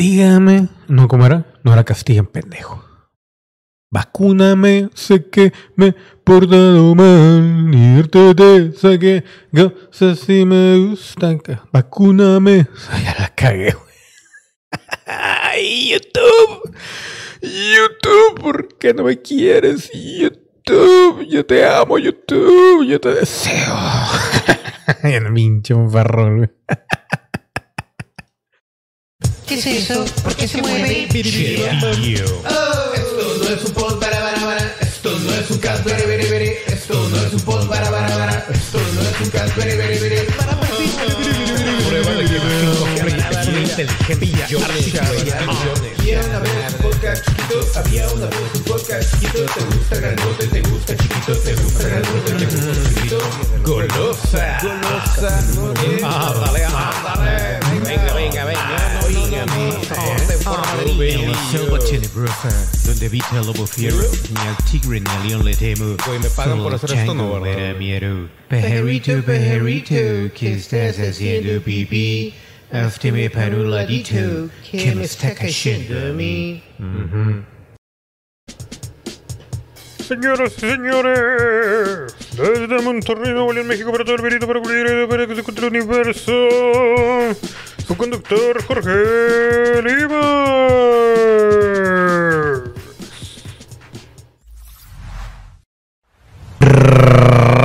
Castígame. No, ¿cómo era? No era castiguen, pendejo. Vacúname, sé que me he portado mal. Irte te saqué cosas si me gustan. Vacúname. Ya la cagué, güey. YouTube. YouTube, ¿por qué no me quieres? YouTube, yo te amo, YouTube, yo te deseo. El un farrol, güey. ¿Qué es eso? ¿Por qué se mueve? Esto no es un pod para para para. Esto no es un cast very very very. Esto no es un pod para para para. Esto no es un cast very very very. Prueba de que inteligente. Había una vez un podcast chiquito. Había una vez un podcast chiquito. Te gusta grandote, te gusta chiquito, te gusta grandote, te gusta chiquito. Golosa. Golosa. Ándale, ándale. Venga, venga, venga. En la selva tenebrosa, donde habita el lobo fiero, ni al tigre ni al león le temo. Güey, me pagan Solo por hacer esto, chango ¿no, me verdad? da miedo. Pajarito, pajarito, ¿qué estás haciendo, pipí? Hazte para un ladito, que me está cayendo a mí. Señoras y señores, desde Monterrey, Nuevo León, México, para todo el verito, para cubrir para que se encuentre el universo, su conductor Jorge Lima.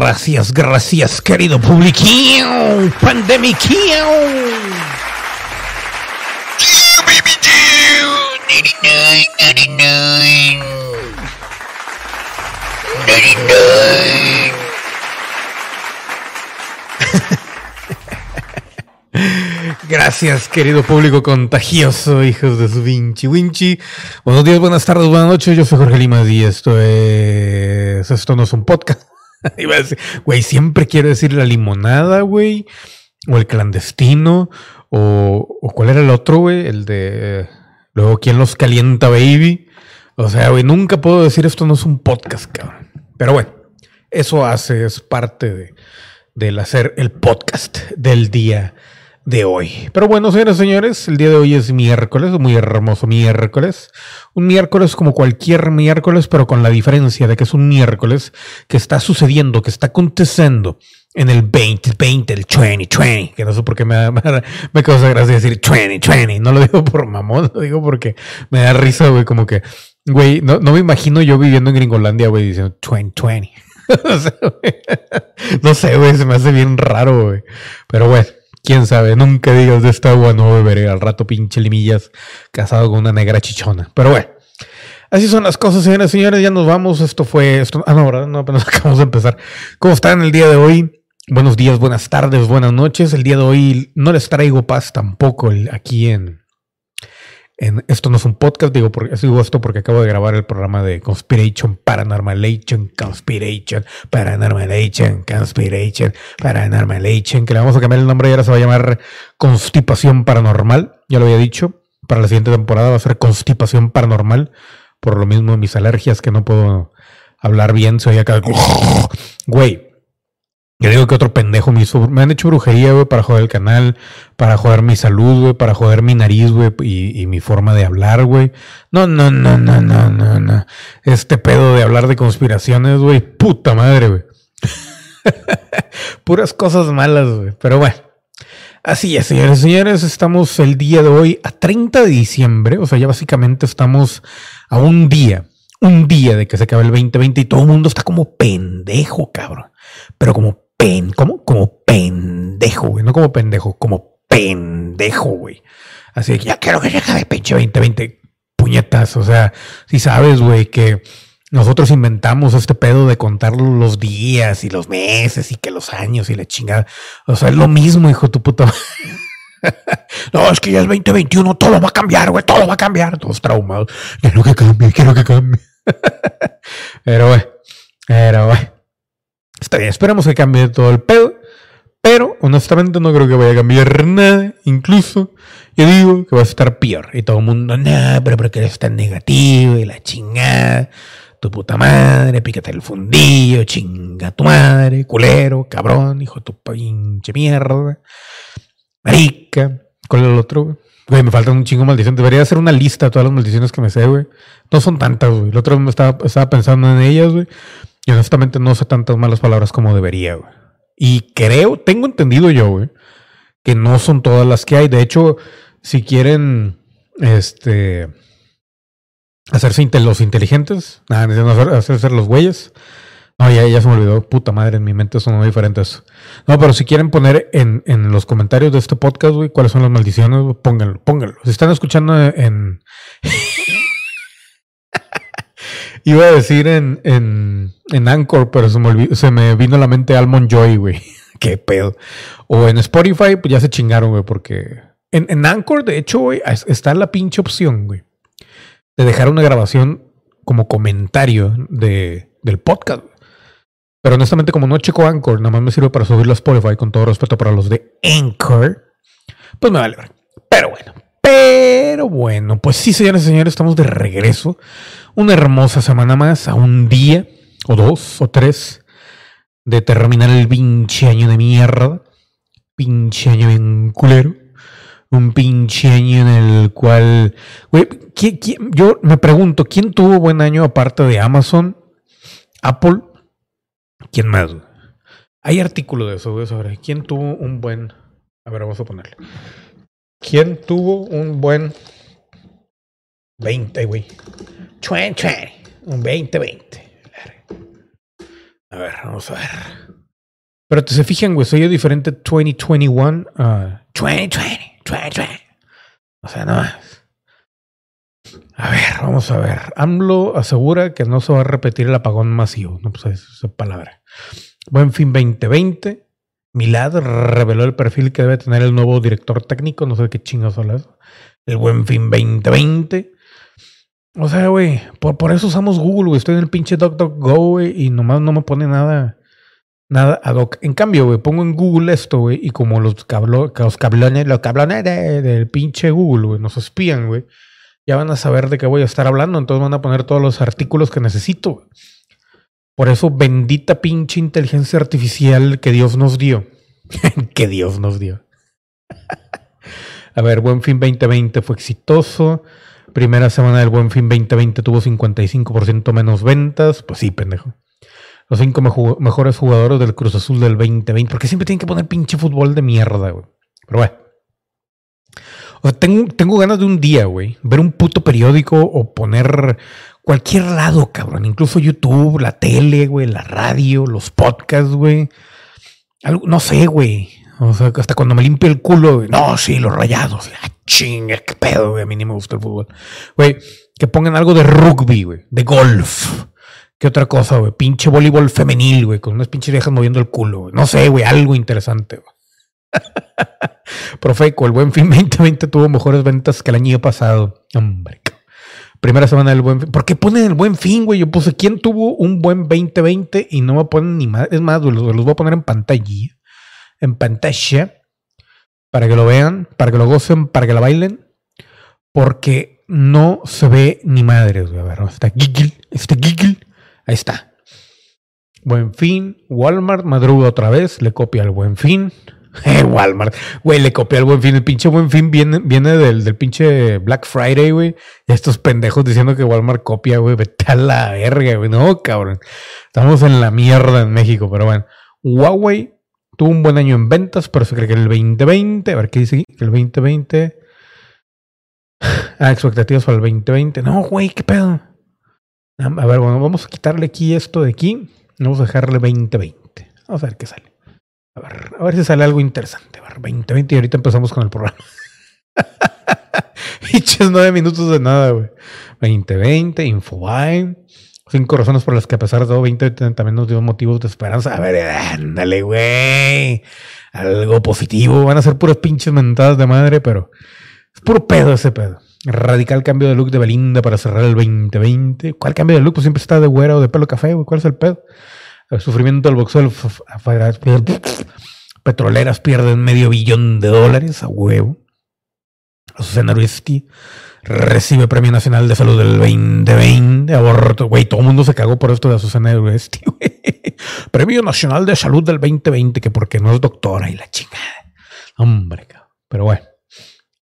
Gracias, gracias, querido publiquío, pandemiquío. Gracias, querido público contagioso, hijos de su vinci winchi. Buenos días, buenas tardes, buenas noches. Yo soy Jorge Lima y esto es. Esto no es un podcast. Iba a decir, güey, siempre quiero decir la limonada, güey. O el clandestino. O, cuál era el otro, güey. El de. Luego, ¿quién los calienta, baby? O sea, güey, nunca puedo decir esto no es un podcast, cabrón. Pero bueno, eso hace, es parte de, del hacer el podcast del día de hoy. Pero bueno, señores señores, el día de hoy es miércoles, muy hermoso miércoles. Un miércoles como cualquier miércoles, pero con la diferencia de que es un miércoles que está sucediendo, que está aconteciendo en el 2020, el 2020, que no sé por qué me, me, causa gracia decir 2020. No lo digo por mamón, lo digo porque me da risa, güey, como que, güey, no, no me imagino yo viviendo en Gringolandia, güey, diciendo 2020. O sea, güey, no sé, güey, se me hace bien raro, güey. Pero bueno, quién sabe, nunca digas de esta agua no beberé. Al rato pinche limillas casado con una negra chichona. Pero bueno, así son las cosas, señores señores. Ya nos vamos. Esto fue esto. Ah, no, ¿verdad? No, apenas acabamos de empezar. ¿Cómo están el día de hoy? Buenos días, buenas tardes, buenas noches. El día de hoy no les traigo paz tampoco aquí en, esto no es un podcast, digo, porque, digo esto porque acabo de grabar el programa de Conspiration, Paranormalation, Conspiration, Paranormalation, Conspiration, Paranormalation, que le vamos a cambiar el nombre y ahora se va a llamar Constipación Paranormal, ya lo había dicho, para la siguiente temporada va a ser Constipación Paranormal, por lo mismo mis alergias que no puedo hablar bien, soy acá, güey. Yo digo que otro pendejo me hizo, me han hecho brujería, güey, para joder el canal, para joder mi salud, güey, para joder mi nariz, güey, y, mi forma de hablar, güey. No, no, no, no, no, no, no. Este pedo de hablar de conspiraciones, güey, puta madre, güey. Puras cosas malas, güey. Pero bueno. Así es, señores señores, estamos el día de hoy a 30 de diciembre, o sea, ya básicamente estamos a un día, un día de que se acabe el 2020 y todo el mundo está como pendejo, cabrón. Pero como pen, ¿cómo? Como pendejo, güey, no como pendejo, como pendejo, güey. Así que ya quiero que se acabe pinche 2020, puñetas, o sea, si sabes, güey, que nosotros inventamos este pedo de contar los días y los meses y que los años y la chingada. O sea, es lo mismo, hijo tu puta. no, es que ya es 2021, todo va a cambiar, güey, todo va a cambiar. Todos traumados. Quiero que cambie, quiero que cambie. pero, güey, pero, güey. Está bien, esperemos que cambie todo el pedo. Pero, honestamente, no creo que vaya a cambiar nada. Incluso, yo digo que va a estar peor. Y todo el mundo, no, pero porque eres tan negativo y la chingada. Tu puta madre, pícate el fundillo, chinga tu madre, culero, cabrón, hijo de tu pinche mierda. Marica. ¿Cuál es el otro? güey? Me faltan un chingo de maldiciones. Debería hacer una lista de todas las maldiciones que me sé, güey. No son tantas, güey. El otro me estaba, estaba pensando en ellas, güey. Y honestamente no sé tantas malas palabras como debería, güey. Y creo, tengo entendido yo, güey, que no son todas las que hay. De hecho, si quieren, este, hacerse los inteligentes, nada, necesitan hacer, hacerse los güeyes. No, ya, se me olvidó. Puta madre, en mi mente son muy diferentes. No, pero si quieren poner en, los comentarios de este podcast, güey, cuáles son las maldiciones, pónganlo, pónganlo. Si están escuchando en. Iba a decir en, en, en Anchor, pero se me, vino a la mente Almond Joy, güey. Qué pedo. O en Spotify, pues ya se chingaron, güey, porque. En, en Anchor, de hecho, güey, es- está la pinche opción, güey, de dejar una grabación como comentario de, del podcast. Pero honestamente, como no checo Anchor, nada más me sirve para subirlo a Spotify, con todo respeto para los de Anchor, pues me vale. Pero bueno, pero bueno, pues sí, señores y señores, estamos de regreso. Una hermosa semana más, a un día, o dos, o tres, de terminar el pinche año de mierda. Pinche año bien culero. Un pinche año en el cual. Güey, ¿quién- yo me pregunto, ¿quién tuvo buen año aparte de Amazon, Apple? ¿Quién más? Hay artículo de eso, güey, sobre quién tuvo un buen. A ver, vamos a ponerle. ¿Quién tuvo un buen 20, güey? 2020. Un 2020. A ver, vamos a ver. Pero te se fijan, güey, soy yo diferente 2021 a 2020, 2020. O sea, no. A ver, vamos a ver. AMLO asegura que no se va a repetir el apagón masivo. No, pues es- esa palabra. Buen fin 2020. Milad reveló el perfil que debe tener el nuevo director técnico. No sé qué chingados habla eso. El buen fin 2020. O sea, güey, por, por eso usamos Google, güey. Estoy en el pinche DuckDuckGo, güey, y nomás no me pone nada, nada ad hoc. En cambio, güey, pongo en Google esto, güey, y como los, cablo, los cablones, los cablones de- del pinche Google, güey, nos espían, güey, ya van a saber de qué voy a estar hablando, entonces van a poner todos los artículos que necesito, güey. Por eso, bendita pinche inteligencia artificial que Dios nos dio. que Dios nos dio. a ver, Buen Fin 2020 fue exitoso. Primera semana del Buen Fin 2020 tuvo 55% menos ventas. Pues sí, pendejo. Los cinco mejo- mejores jugadores del Cruz Azul del 2020. Porque siempre tienen que poner pinche fútbol de mierda, güey. Pero bueno. O sea, tengo, tengo ganas de un día, güey. Ver un puto periódico o poner cualquier lado, cabrón. Incluso YouTube, la tele, güey, la radio, los podcasts, güey. Algo, no sé, güey. O sea, hasta cuando me limpio el culo, güey. No, sí, los rayados. Ah, chinga, qué pedo, güey. A mí ni me gusta el fútbol. Güey, que pongan algo de rugby, güey. De golf. ¿Qué otra cosa, güey? Pinche voleibol femenil, güey. Con unas pinches viejas moviendo el culo. No sé, güey. Algo interesante, güey. Profeco, el buen fin 2020 tuvo mejores ventas que el año pasado. Hombre. Primera semana del buen fin. ¿Por qué ponen el buen fin, güey? Yo puse, ¿quién tuvo un buen 2020? Y no me ponen ni más. Es más, los, los voy a poner en pantalla. En pantalla. Para que lo vean, para que lo gocen, para que la bailen. Porque no se ve ni madres, güey. A ver, está Giggle, está Giggle. Ahí está. Buen fin. Walmart madruga otra vez. Le copia el buen fin. Eh, Walmart. Güey, le copia el buen fin. El pinche buen fin viene, viene del, del pinche Black Friday, güey. Y Estos pendejos diciendo que Walmart copia, güey. Vete a la verga, güey. No, cabrón. Estamos en la mierda en México, pero bueno. Huawei tuvo un buen año en ventas, pero se cree que el 2020, a ver qué dice aquí, que el 2020. Ah, expectativas para el 2020. No, güey, qué pedo. A ver, bueno, vamos a quitarle aquí esto de aquí. Vamos a dejarle 2020. Vamos a ver qué sale. A ver, a ver si sale algo interesante. A ver, 2020 y ahorita empezamos con el programa. Hiches nueve minutos de nada, güey. 2020, Infobae. Cinco razones por las que a pesar de todo 2020 también nos dio motivos de esperanza. A ver, ándale, güey. Algo positivo. Van a ser puras pinches mentadas de madre, pero es puro pedo ese pedo. Radical cambio de look de Belinda para cerrar el 2020. ¿Cuál cambio de look? Pues siempre está de güera o de pelo café, güey. ¿Cuál es el pedo? El sufrimiento del boxeo. Petroleras pierden medio billón de dólares a huevo. Azucena Ruisti recibe Premio Nacional de Salud del 2020. Aborto. Güey, todo el mundo se cagó por esto de Azucena Ruisti, güey. Premio Nacional de Salud del 2020, que porque no es doctora y la chingada. Hombre, cabrón. Pero bueno.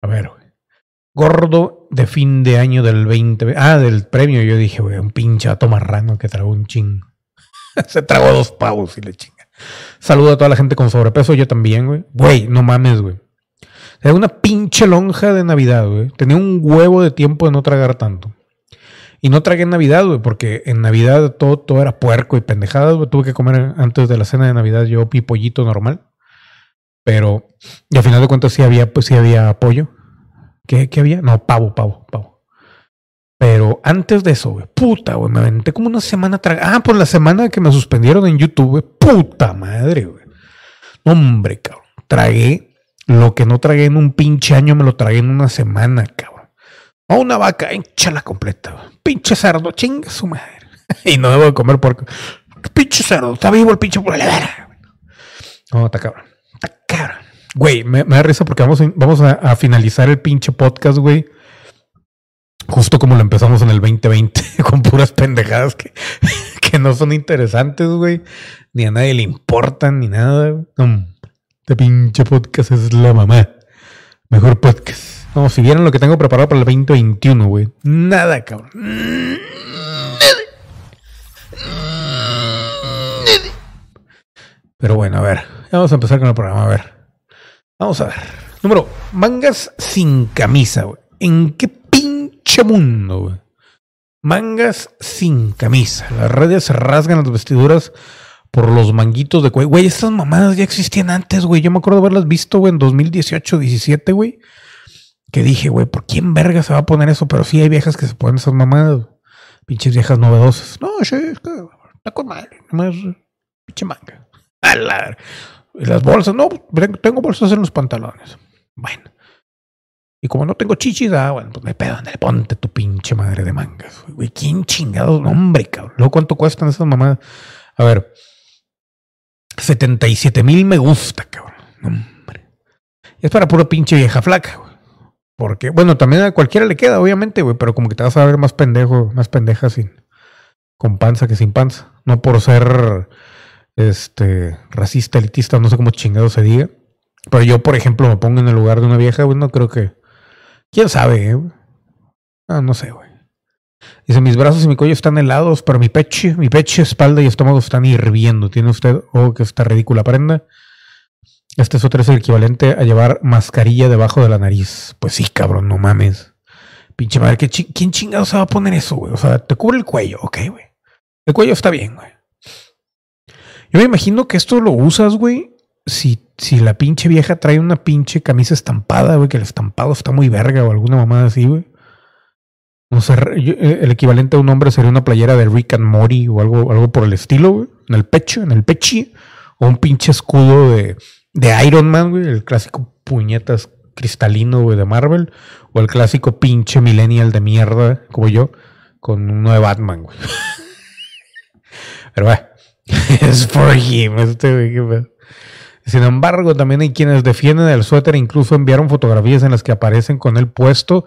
A ver, güey. gordo de fin de año del 20. Ah, del premio. Yo dije, güey, un pinche vato marrano que tragó un chingo. Se tragó dos pavos y le chinga. Saludo a toda la gente con sobrepeso, yo también, güey. Güey, no mames, güey. Era una pinche lonja de Navidad, güey. Tenía un huevo de tiempo de no tragar tanto. Y no tragué en Navidad, güey, porque en Navidad todo, todo era puerco y pendejadas, güey. Tuve que comer antes de la cena de Navidad yo mi pollito normal. Pero, y al final de cuentas sí había, pues sí había pollo. ¿Qué, qué había? No, pavo, pavo, pavo. Pero antes de eso, güey, puta, güey, me aventé como una semana Ah, por la semana que me suspendieron en YouTube, güey. Puta madre, güey. Hombre, cabrón. Tragué lo que no tragué en un pinche año, me lo tragué en una semana, cabrón. O una vaca, échala completa, güey. Pinche cerdo, chinga su madre. y no debo de comer porque. Pinche cerdo, está vivo el pinche por la. No, está cabrón. Está cabrón. Güey, me, da risa porque vamos, vamos a finalizar el pinche podcast, güey. Justo como lo empezamos en el 2020, con puras pendejadas que, que no son interesantes, güey. Ni a nadie le importan, ni nada. No, este pinche podcast es la mamá. Mejor podcast. No, si vieran lo que tengo preparado para el 2021, güey. Nada, cabrón. Pero bueno, a ver. Vamos a empezar con el programa, a ver. Vamos a ver. Número, mangas sin camisa, güey. ¿En qué pinche mundo, güey? Mangas sin camisa. Las redes se rasgan las vestiduras por los manguitos de cuello. Güey, estas mamadas ya existían antes, güey. Yo me acuerdo haberlas visto, güey, en 2018, 17, güey. Que dije, güey, ¿por quién verga se va a poner eso? Pero sí hay viejas que se ponen esas mamadas. Pinches viejas novedosas. No, sí, está con madre. Nomás, pinche manga. A las bolsas, no, tengo bolsas en los pantalones. Bueno. Y como no tengo chichis, ah, bueno, pues me pedo, ándale, ponte tu pinche madre de mangas. güey. ¿quién chingado? Hombre, cabrón. Luego, ¿cuánto cuestan esas mamadas? A ver. 77 mil me gusta, cabrón. Hombre. Es para pura pinche vieja flaca, güey. Porque, bueno, también a cualquiera le queda, obviamente, güey, pero como que te vas a ver más pendejo, más pendeja sin, con panza que sin panza. No por ser, este, racista, elitista, no sé cómo chingado se diga. Pero yo, por ejemplo, me pongo en el lugar de una vieja, güey, no creo que. ¿Quién sabe, eh? Ah, no sé, güey. Dice, mis brazos y mi cuello están helados, pero mi pecho, mi pecho, espalda y estómago están hirviendo. ¿Tiene usted, oh, que esta ridícula prenda? Este es otro es el equivalente a llevar mascarilla debajo de la nariz. Pues sí, cabrón, no mames. Pinche madre, ¿qué chi- ¿quién chingado se va a poner eso, güey? O sea, te cubre el cuello, ok, güey. El cuello está bien, güey. Yo me imagino que esto lo usas, güey, si, si la pinche vieja trae una pinche camisa estampada, güey, que el estampado está muy verga o alguna mamada así, güey. Re- yo- eh, el equivalente a un hombre sería una playera de Rick and Morty o algo, algo por el estilo, güey. En el pecho, en el pechi. O un pinche escudo de, de Iron Man, güey. El clásico puñetas cristalino, güey, de Marvel. O el clásico pinche millennial de mierda, como yo, con uno de Batman, güey. Pero bueno, es for him, este güey, qué pedo. Sin embargo, también hay quienes defienden el suéter incluso enviaron fotografías en las que aparecen con él puesto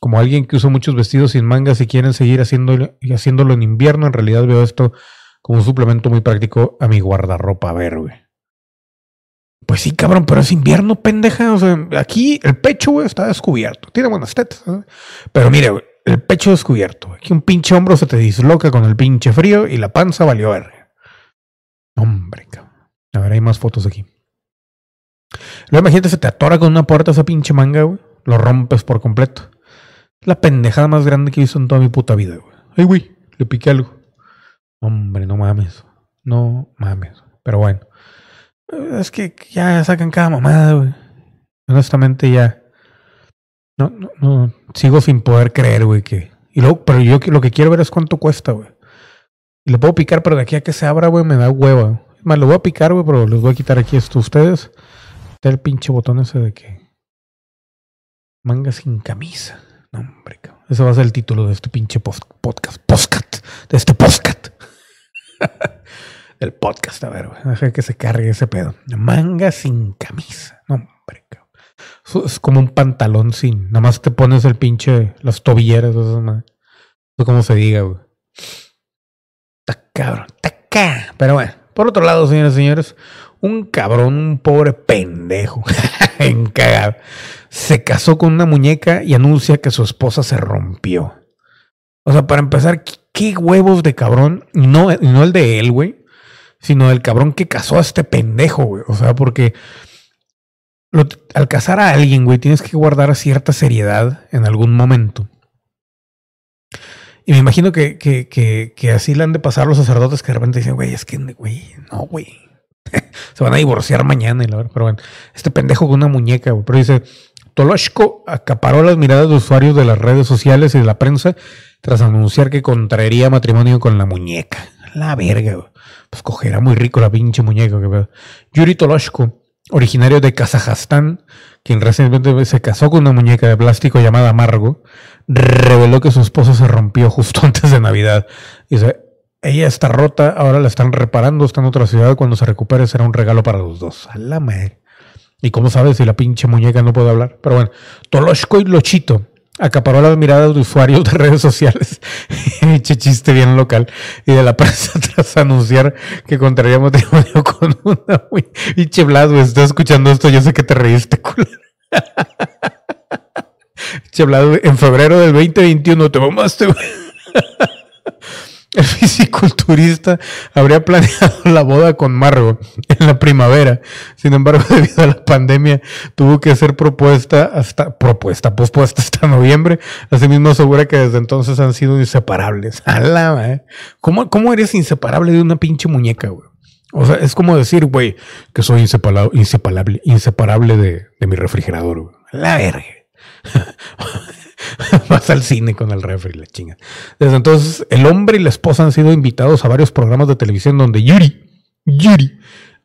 como alguien que usa muchos vestidos sin mangas y quieren seguir haciéndolo, haciéndolo en invierno. En realidad veo esto como un suplemento muy práctico a mi guardarropa. A ver, güey. Pues sí, cabrón, pero es invierno, pendeja. O sea, aquí el pecho, güey, está descubierto. Tiene buenas tetas. Pero mire, güey, el pecho descubierto. Aquí un pinche hombro se te disloca con el pinche frío y la panza valió ver. Hombre, cabrón. A ver, hay más fotos aquí. Luego imagínate, se te atora con una puerta esa pinche manga, güey. Lo rompes por completo. La pendejada más grande que visto en toda mi puta vida, güey. Ay, güey, le piqué algo. Hombre, no mames. No mames. Pero bueno. Es que ya sacan cada mamada, güey. Honestamente ya. No, no, no. Sigo sin poder creer, güey, que. Y luego, pero yo lo que quiero ver es cuánto cuesta, güey. Y le puedo picar, pero de aquí a que se abra, güey, me da hueva. Más, lo voy a picar, güey, pero les voy a quitar aquí esto a ustedes. El pinche botón ese de que. Manga sin camisa. No, hombre, cabrón. Ese va a ser el título de este pinche podcast. Postcat. De este postcat. el podcast, a ver, güey. Deja que se cargue ese pedo. Manga sin camisa. No, hombre, cabrón. Eso es como un pantalón sin. Nada más te pones el pinche. Las tobilleras. No sé cómo se diga, güey. Está cabrón. Pero bueno. Por otro lado, señores y señores. Un cabrón, un pobre pendejo. Encagado. Se casó con una muñeca y anuncia que su esposa se rompió. O sea, para empezar, ¿qué- huevos de cabrón. No, no el de él, güey. Sino el cabrón que casó a este pendejo, güey. O sea, porque lo- al casar a alguien, güey, tienes que guardar cierta seriedad en algún momento. Y me imagino que, que, que, que así le han de pasar los sacerdotes que de repente dicen, güey, es que, güey, no, güey. Se van a divorciar mañana y la verdad. Pero bueno, este pendejo con una muñeca. Pero dice, Toloshko acaparó las miradas de usuarios de las redes sociales y de la prensa tras anunciar que contraería matrimonio con la muñeca. La verga. Pues cogerá muy rico la pinche muñeca. pedo. Yuri Toloshko, originario de Kazajstán, quien recientemente se casó con una muñeca de plástico llamada Margo, reveló que su esposo se rompió justo antes de Navidad. Dice, ella está rota, ahora la están reparando, está en otra ciudad, cuando se recupere será un regalo para los dos. A la madre. ¿Y cómo sabes si la pinche muñeca no puede hablar? Pero bueno, Toloshko y Lochito acaparó las miradas de usuarios de redes sociales. Pinche chiste bien local. Y de la prensa tras anunciar que contraría matrimonio con una güey. Pinche Blas, güey, estás escuchando esto, yo sé que te reíste, culo. Pinche Blas, en febrero del 2021 te mamaste, güey. El fisiculturista habría planeado la boda con Margo en la primavera. Sin embargo, debido a la pandemia, tuvo que ser propuesta hasta propuesta, pospuesta hasta noviembre. Asimismo, asegura que desde entonces han sido inseparables. A la madre. ¿Cómo, ¿Cómo eres inseparable de una pinche muñeca, güey? O sea, es como decir, güey, que soy insepala- inseparable, inseparable de, de mi refrigerador, güey. La verga. Vas al cine con el refri, la chinga. Desde entonces, el hombre y la esposa han sido invitados a varios programas de televisión donde Yuri, Yuri,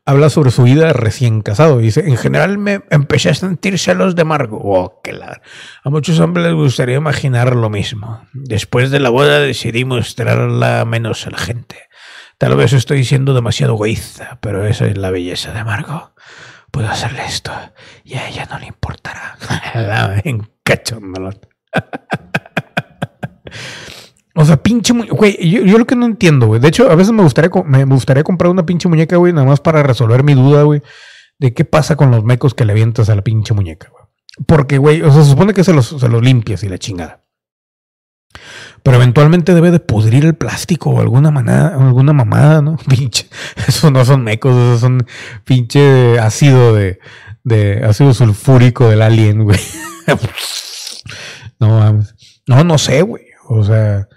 habla sobre su vida recién casado. Dice, en general me empecé a sentir celos de Margo. Oh, qué la... A muchos hombres les gustaría imaginar lo mismo. Después de la boda decidí mostrarla menos a la gente. Tal vez estoy siendo demasiado egoísta, pero esa es la belleza de Margo. Puedo hacerle esto y a ella no le importará. Encachondola. O sea, pinche muñeca. Güey, yo, lo que no entiendo, güey. De hecho, a veces me gustaría, me gustaría comprar una pinche muñeca, güey, nada más para resolver mi duda, güey, de qué pasa con los mecos que le avientas a la pinche muñeca, güey. Porque, güey, o sea, se supone que se los, se los limpias y la chingada. Pero eventualmente debe de pudrir el plástico o alguna manada, alguna mamada, ¿no? Pinche. Esos no son mecos, esos son pinche ácido de, de ácido sulfúrico del alien, güey. no. No, no sé, güey. O sea,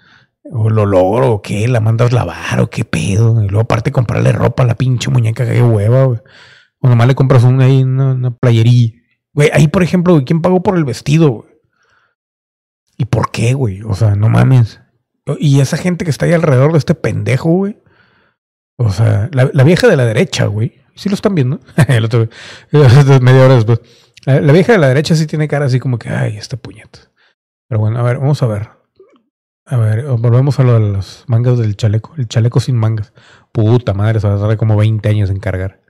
o lo logro, o qué, la mandas lavar, o qué pedo. Y luego aparte comprarle ropa a la pinche muñeca, qué hueva, güey. O nomás le compras una, ahí, una, una. Güey, ahí, por ejemplo, ¿quién pagó por el vestido, güey? ¿Y por qué, güey? O sea, no mames. Y esa gente que está ahí alrededor de este pendejo, güey. O sea, la, la vieja de la derecha, güey. ¿Sí lo están viendo? el otro, media hora después. La, la vieja de la derecha sí tiene cara así como que, ay, este puñeto. Pero bueno, a ver, vamos a ver. A ver, volvemos a lo de las mangas del chaleco. El chaleco sin mangas. Puta madre, se va a tardar como 20 años en cargar.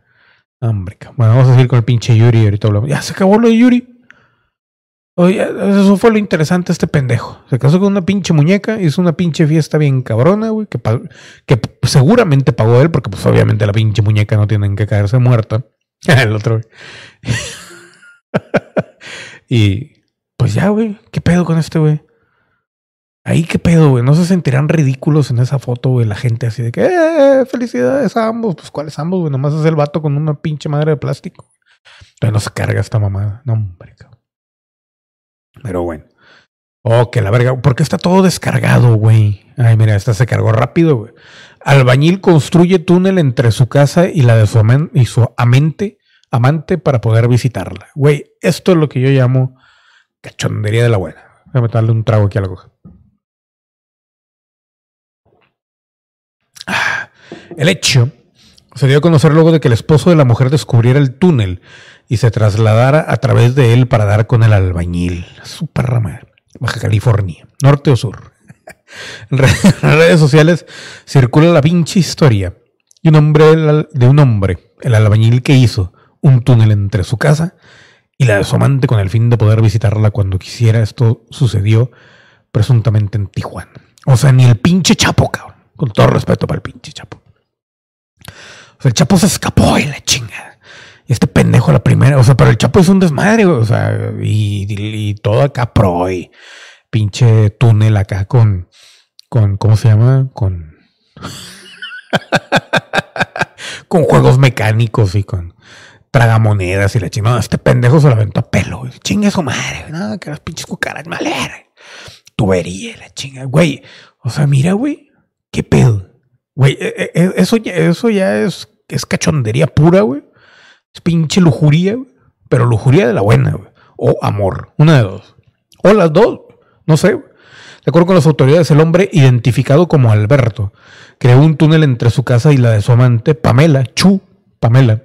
Hombre, bueno, vamos a seguir con el pinche Yuri ahorita hablamos. Ya se acabó lo de Yuri. Oye, eso fue lo interesante este pendejo. Se casó con una pinche muñeca, hizo una pinche fiesta bien cabrona, güey, que, que seguramente pagó él, porque pues obviamente la pinche muñeca no tienen que caerse muerta. El otro, y pues ya, güey, ¿qué pedo con este, güey? Ahí qué pedo, güey. No se sentirán ridículos en esa foto, güey. La gente así de que, eh, felicidades a ambos. Pues cuáles ambos, güey. Nomás es el vato con una pinche madre de plástico. Entonces no se carga esta mamada. No, hombre, cabrón. Pero bueno. Oh, que la verga. ¿Por qué está todo descargado, güey? Ay, mira, esta se cargó rápido, güey. Albañil construye túnel entre su casa y la de su, y su amante, amante para poder visitarla. Güey, esto es lo que yo llamo cachondería de la buena. Déjame darle un trago aquí a la coja. Ah, El hecho se dio a conocer luego de que el esposo de la mujer descubriera el túnel y se trasladara a través de él para dar con el albañil. Su. Baja California, norte o sur. En redes sociales circula la pinche historia de un hombre, de un hombre, el albañil que hizo un túnel entre su casa y la de su amante con el fin de poder visitarla cuando quisiera. Esto sucedió presuntamente en Tijuana. O sea, ni el pinche Chapo, cabrón. Con todo respeto para el pinche Chapo. O sea, el Chapo se escapó y la chinga. Y este pendejo la primera, o sea, pero el Chapo es un desmadre, o sea, y, y- y todo acá pro y pinche túnel acá con, con, ¿cómo se llama? Con, con juegos mecánicos y con tragamonedas y la chingada. Este pendejo se la aventó a pelo, güey. Chingue su madre. No, que las pinches cucaras malera. Tubería, la chinga, güey. O sea, mira, güey, qué pedo. Güey, eh, eh, eso ya, eso ya es, es cachondería pura, güey. Es pinche lujuría, güey. Pero lujuría de la buena, güey. O amor. Una de dos. O las dos. No sé, güey. De acuerdo con las autoridades, el hombre identificado como Alberto creó un túnel entre su casa y la de su amante, Pamela, Chu, Pamela.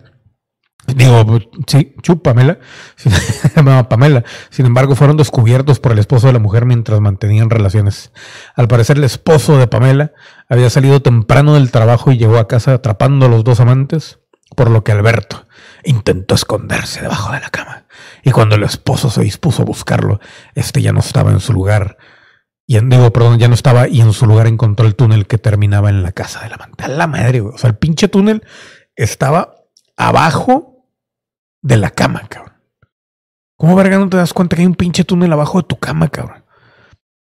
Digo, sí, Chu, Pamela. Se llamaba Pamela. Sin embargo, fueron descubiertos por el esposo de la mujer mientras mantenían relaciones. Al parecer, el esposo de Pamela había salido temprano del trabajo y llegó a casa atrapando a los dos amantes, por lo que Alberto intentó esconderse debajo de la cama. Y cuando el esposo se dispuso a buscarlo, este ya no estaba en su lugar. Y en, digo, perdón, ya no estaba y en su lugar encontró el túnel que terminaba en la casa de la amante. A la madre, güey. O sea, el pinche túnel estaba abajo de la cama, cabrón. ¿Cómo verga no te das cuenta que hay un pinche túnel abajo de tu cama, cabrón?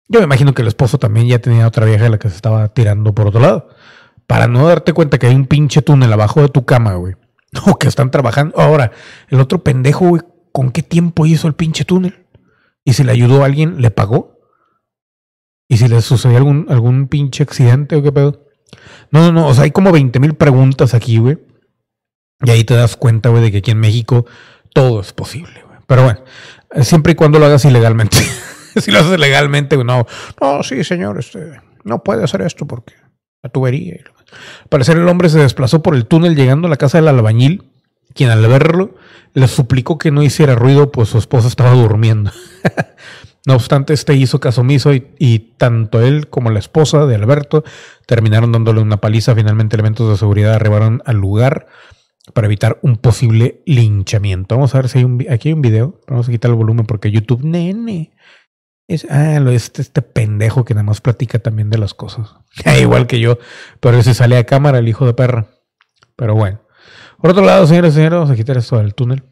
Yo me imagino que el esposo también ya tenía otra vieja de la que se estaba tirando por otro lado. Para no darte cuenta que hay un pinche túnel abajo de tu cama, güey. O que están trabajando. Ahora, el otro pendejo, güey, ¿con qué tiempo hizo el pinche túnel? Y si le ayudó a alguien, ¿le pagó? ¿Y si le sucedió algún, algún pinche accidente o qué pedo? No, no, no. O sea, hay como 20 mil preguntas aquí, güey. Y ahí te das cuenta, güey, de que aquí en México todo es posible, güey. Pero bueno, siempre y cuando lo hagas ilegalmente. si lo haces legalmente, güey, no. No, sí, señor, este, no puede hacer esto porque la tubería. y lo- Al parecer el hombre se desplazó por el túnel llegando a la casa del albañil, quien al verlo le suplicó que no hiciera ruido, pues su esposa estaba durmiendo. No obstante, este hizo caso omiso y, y tanto él como la esposa de Alberto terminaron dándole una paliza. Finalmente, elementos de seguridad arribaron al lugar para evitar un posible linchamiento. Vamos a ver si hay un aquí hay un video. Vamos a quitar el volumen porque YouTube, nene. Es, ah, este, este pendejo que nada más platica también de las cosas. Igual que yo, pero ese sale a cámara el hijo de perra. Pero bueno. Por otro lado, señores y señores, vamos a quitar esto del túnel.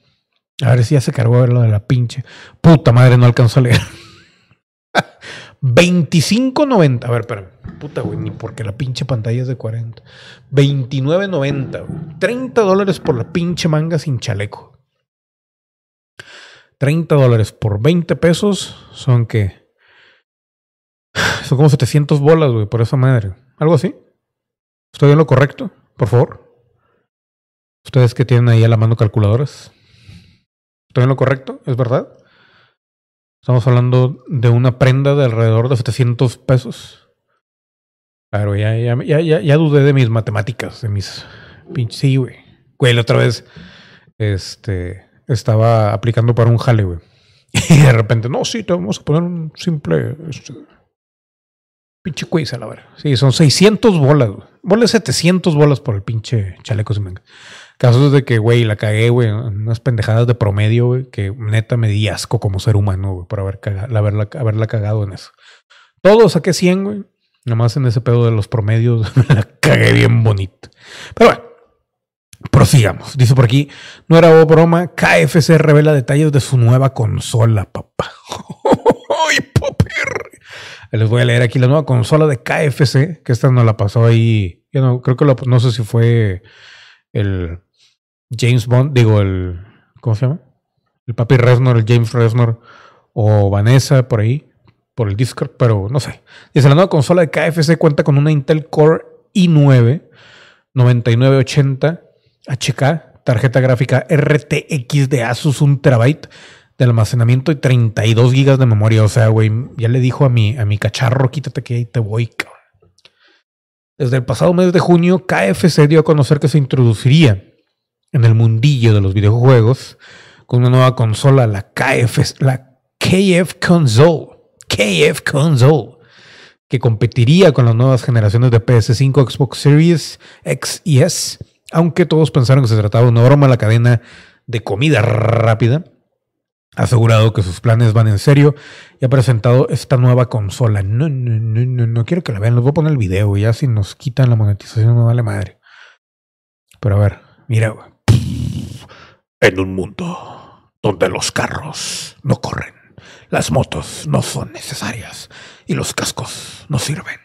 A ver si ya se cargó a ver lo de la pinche. Puta madre, no alcanzó a leer. 25.90. A ver, espérame. Puta, güey, ni porque la pinche pantalla es de 40. 29.90, güey. 30 dólares por la pinche manga sin chaleco. 30 dólares por 20 pesos son que. Son como 700 bolas, güey, por esa madre. ¿Algo así? ¿Estoy en lo correcto? Por favor. Ustedes que tienen ahí a la mano calculadoras. ¿Estoy en lo correcto? ¿Es verdad? Estamos hablando de una prenda de alrededor de 700 pesos. Claro, ya, ya, ya, dudé de mis matemáticas, de mis pinches. Sí, güey. Güey, la otra vez este, estaba aplicando para un jale, güey. Y de repente, no, sí, te vamos a poner un simple. Este, pinche quiz a la verdad. Sí, son 600 bolas, güey. Ponle 700 bolas por el pinche chaleco sin manga. Casos de que, güey, la cagué, güey, unas pendejadas de promedio, güey, que neta me di asco como ser humano, güey, por haber caga- haberla, haberla cagado en eso. Todo saqué 100, güey. Nomás en ese pedo de los promedios me la cagué bien bonito. Pero bueno, prosigamos. Dice por aquí, no era broma, KFC revela detalles de su nueva consola, papá. ¡Ay, papir! Les voy a leer aquí la nueva consola de KFC, que esta nos la pasó ahí. Yo no, creo que no sé si fue el James Bond, digo, el. ¿Cómo se llama? El papi Reznor, el James Reznor o Vanessa por ahí, por el Discord, pero no sé. Dice: La nueva consola de KFC cuenta con una Intel Core i9 9980 HK, tarjeta gráfica RTX de Asus 1 terabyte de almacenamiento y 32 gigas de memoria. O sea, güey, ya le dijo a mi, a mi cacharro, quítate que ahí te voy, cabrón. Desde el pasado mes de junio, KFC dio a conocer que se introduciría en el mundillo de los videojuegos con una nueva consola, la KF, la KF Console, KF Console, que competiría con las nuevas generaciones de PS5, Xbox Series X y S, aunque todos pensaron que se trataba de una broma, la cadena de comida rápida ha asegurado que sus planes van en serio y ha presentado esta nueva consola. No, no, no, no, quiero que la vean, les voy a poner el video, ya si nos quitan la monetización no vale madre. Pero a ver, mira. En un mundo donde los carros no corren, las motos no son necesarias y los cascos no sirven.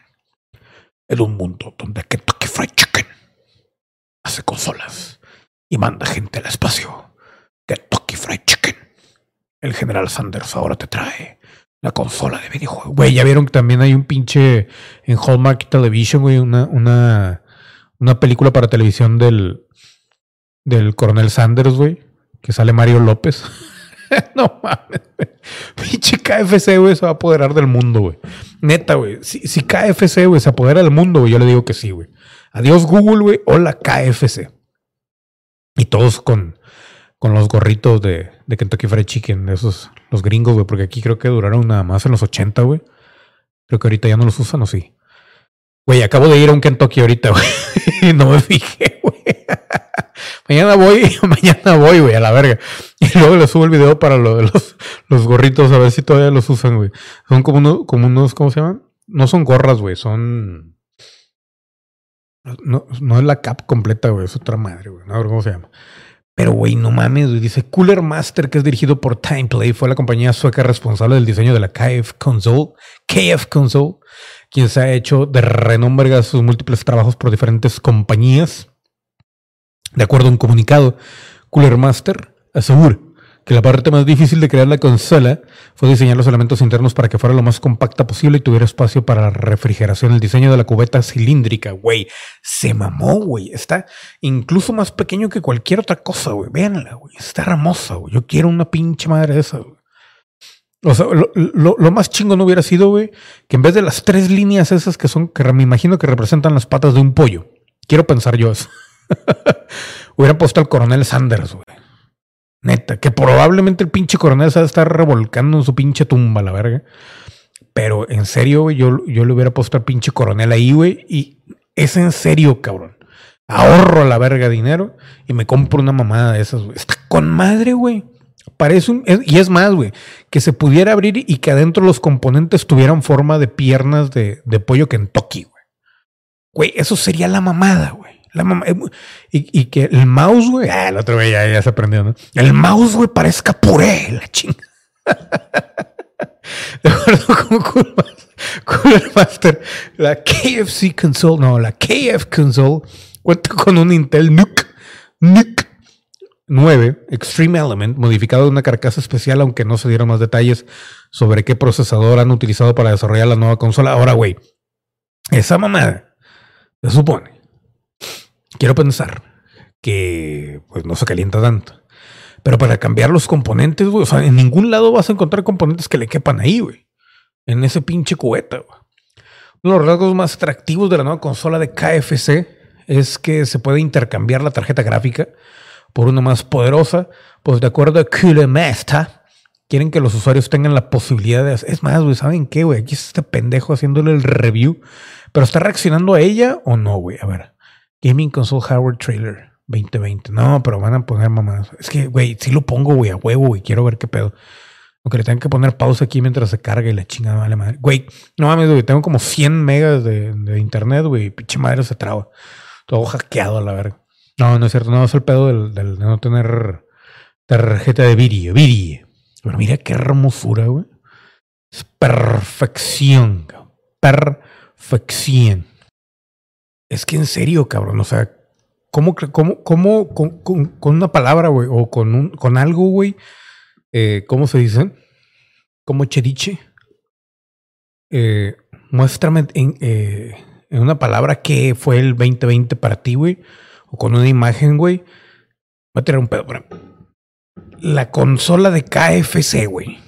En un mundo donde Kentucky Fried Chicken hace consolas y manda gente al espacio. Kentucky Fried Chicken. El general Sanders ahora te trae la consola de videojuego. Güey, ya vieron que también hay un pinche en Hallmark Television, una, una, una película para televisión del, del coronel Sanders, güey, que sale Mario López. no mames. Pinche KFC, güey, se va a apoderar del mundo, güey. Neta, güey. Si, si KFC, güey, se apodera del mundo, güey, yo le digo que sí, güey. Adiós Google, güey. Hola KFC. Y todos con, con los gorritos de, de Kentucky Fried Chicken, esos, los gringos, güey, porque aquí creo que duraron nada más en los 80, güey. Creo que ahorita ya no los usan, ¿o sí? Güey, acabo de ir a un Kentucky ahorita, güey. y no me fijé, güey. Mañana voy, mañana voy, güey, a la verga. Y luego le subo el video para lo de los, los gorritos, a ver si todavía los usan, güey. Son como unos, como unos, ¿cómo se llaman? No son gorras, güey, son... No, no es la cap completa, güey, es otra madre, güey. No, ¿cómo se llama? Pero, güey, no mames, güey. Dice Cooler Master, que es dirigido por Timeplay, fue la compañía sueca responsable del diseño de la KF Console, KF Console, quien se ha hecho de renombre a sus múltiples trabajos por diferentes compañías. De acuerdo a un comunicado, Cooler Master asegura que la parte más difícil de crear la consola fue diseñar los elementos internos para que fuera lo más compacta posible y tuviera espacio para la refrigeración. El diseño de la cubeta cilíndrica, güey, se mamó, güey. Está incluso más pequeño que cualquier otra cosa, güey. Véanla, güey. Está hermosa, güey. Yo quiero una pinche madre de esa, güey. O sea, lo, lo, lo más chingo no hubiera sido, güey, que en vez de las tres líneas esas que son, que me imagino que representan las patas de un pollo, quiero pensar yo eso, hubiera puesto al coronel Sanders, güey. Neta, que probablemente el pinche coronel se estar revolcando en su pinche tumba, la verga. Pero en serio, güey, yo, yo le hubiera puesto al pinche coronel ahí, güey. Y es en serio, cabrón. Ahorro la verga dinero y me compro una mamada de esas, güey. Está con madre, güey. Parece un. y es más, güey. Que se pudiera abrir y que adentro los componentes tuvieran forma de piernas de, de pollo Kentucky, güey. Güey, eso sería la mamada, güey. La mama- eh, y, y que el mouse, güey. Ah, el otro güey ya, se aprendió, ¿no? El mouse, güey, parezca puré, la chinga. De acuerdo con Cooler Master, la KFC Console, no, la KF Console cuenta con un Intel NUC, NUC 9 Extreme Element modificado de una carcasa especial, aunque no se dieron más detalles sobre qué procesador han utilizado para desarrollar la nueva consola. Ahora, güey, esa mamada se supone. Quiero pensar que pues no se calienta tanto. Pero para cambiar los componentes, güey, o sea, en ningún lado vas a encontrar componentes que le quepan ahí, güey. En ese pinche cubeta, güey. Uno de los rasgos más atractivos de la nueva consola de KFC es que se puede intercambiar la tarjeta gráfica por una más poderosa. Pues de acuerdo a Master, quieren que los usuarios tengan la posibilidad de hacer. Es más, güey, ¿saben qué, güey? Aquí está este pendejo haciéndole el review. Pero está reaccionando a ella o no, güey. A ver. Gaming Console Hardware Trailer 2020. No, pero van a poner mamadas. Es que, güey, si lo pongo, güey, a huevo, güey. Quiero ver qué pedo. Aunque le tengan que poner pausa aquí mientras se carga y la chingada vale madre. Güey, no mames, güey. Tengo como 100 megas de, internet, güey. Pinche madre se traba. Todo hackeado la verga. No, no es cierto. No, es el pedo del, de no tener tarjeta de vídeo. Vídeo. Pero mira qué hermosura, güey. Es perfección, cabrón. Perfección. Es que en serio, cabrón. O sea, ¿cómo, cómo, cómo con, una palabra, güey, o con, un, con algo, güey? eh, ¿Cómo se dice? Como cheriche. Eh, muéstrame en, eh, en una palabra qué fue el 2020 para ti, güey. O con una imagen, güey. Voy a tirar un pedo. por La consola de KFC, güey.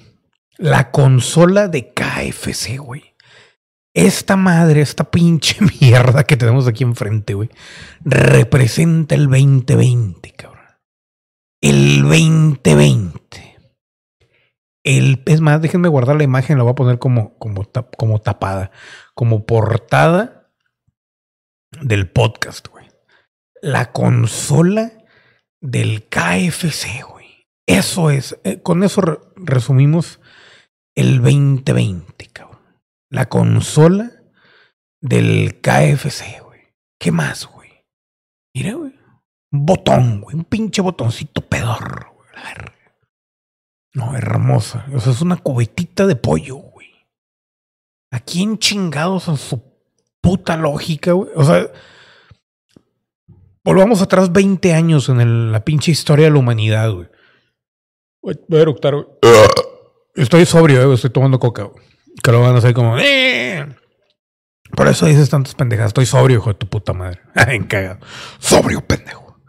La consola de KFC, güey. Esta madre, esta pinche mierda que tenemos aquí enfrente, güey, representa el 2020, cabrón. El 2020. El, es más, déjenme guardar la imagen, la voy a poner como, como, como tapada, como portada del podcast, güey. La consola del KFC, güey. Eso es, eh, con eso re- resumimos el 2020, cabrón. La consola del KFC, güey. ¿Qué más, güey? Mira, güey. Un botón, güey. Un pinche botoncito pedorro, güey. la verga. No, hermosa. O sea, es una cubetita de pollo, güey. ¿A quién chingados en su puta lógica, güey? O sea, volvamos atrás 20 años en el- la pinche historia de la humanidad, güey. Güey, Voy a eructar, güey. Estoy sobrio, eh, güey. Estoy tomando coca, güey. Que lo van a hacer como... "Eh". Por eso dices tantas pendejadas. Estoy sobrio, hijo de tu puta madre. En cagado. Sobrio, pendejo.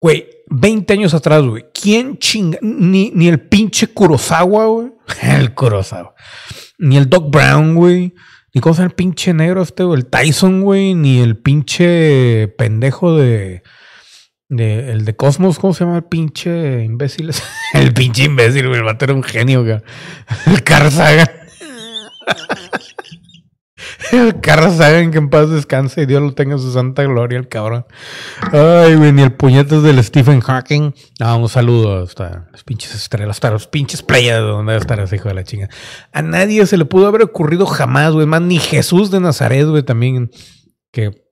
Güey, 20 años atrás, güey. ¿Quién chinga? Ni, ni el pinche Kurosawa, güey. El Kurosawa. Ni el Doc Brown, güey. Ni cosa el pinche negro este, güey. El Tyson, güey. Ni el pinche pendejo de... de el de Cosmos, ¿cómo se llama el pinche imbécil? el pinche imbécil, güey. El vato era un genio, güey. El Carl Sagan. El Carl Sagan, que en paz descanse y Dios lo tenga en su santa gloria, el cabrón. Ay, güey, ni el puñetes del Stephen Hawking. No, un saludo hasta las pinches estrellas, hasta los pinches playas de donde estar hijo de la chinga. A nadie se le pudo haber ocurrido jamás, güey. Más ni Jesús de Nazaret, güey, también. Que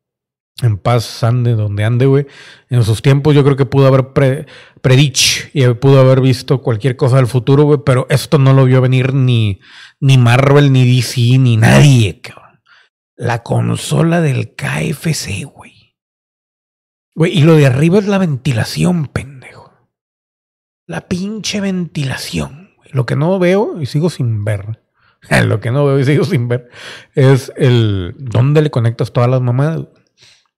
en paz ande donde ande, güey. En sus tiempos yo creo que pudo haber predich y pudo haber visto cualquier cosa del futuro, güey. Pero esto no lo vio venir ni, ni Marvel, ni DC, ni nadie, cabrón. La consola del KFC, güey. Güey, y lo de arriba es la ventilación, pendejo. La pinche ventilación. Lo que no veo y sigo sin ver. Lo que no veo y sigo sin ver es el. ¿Dónde le conectas todas las mamadas?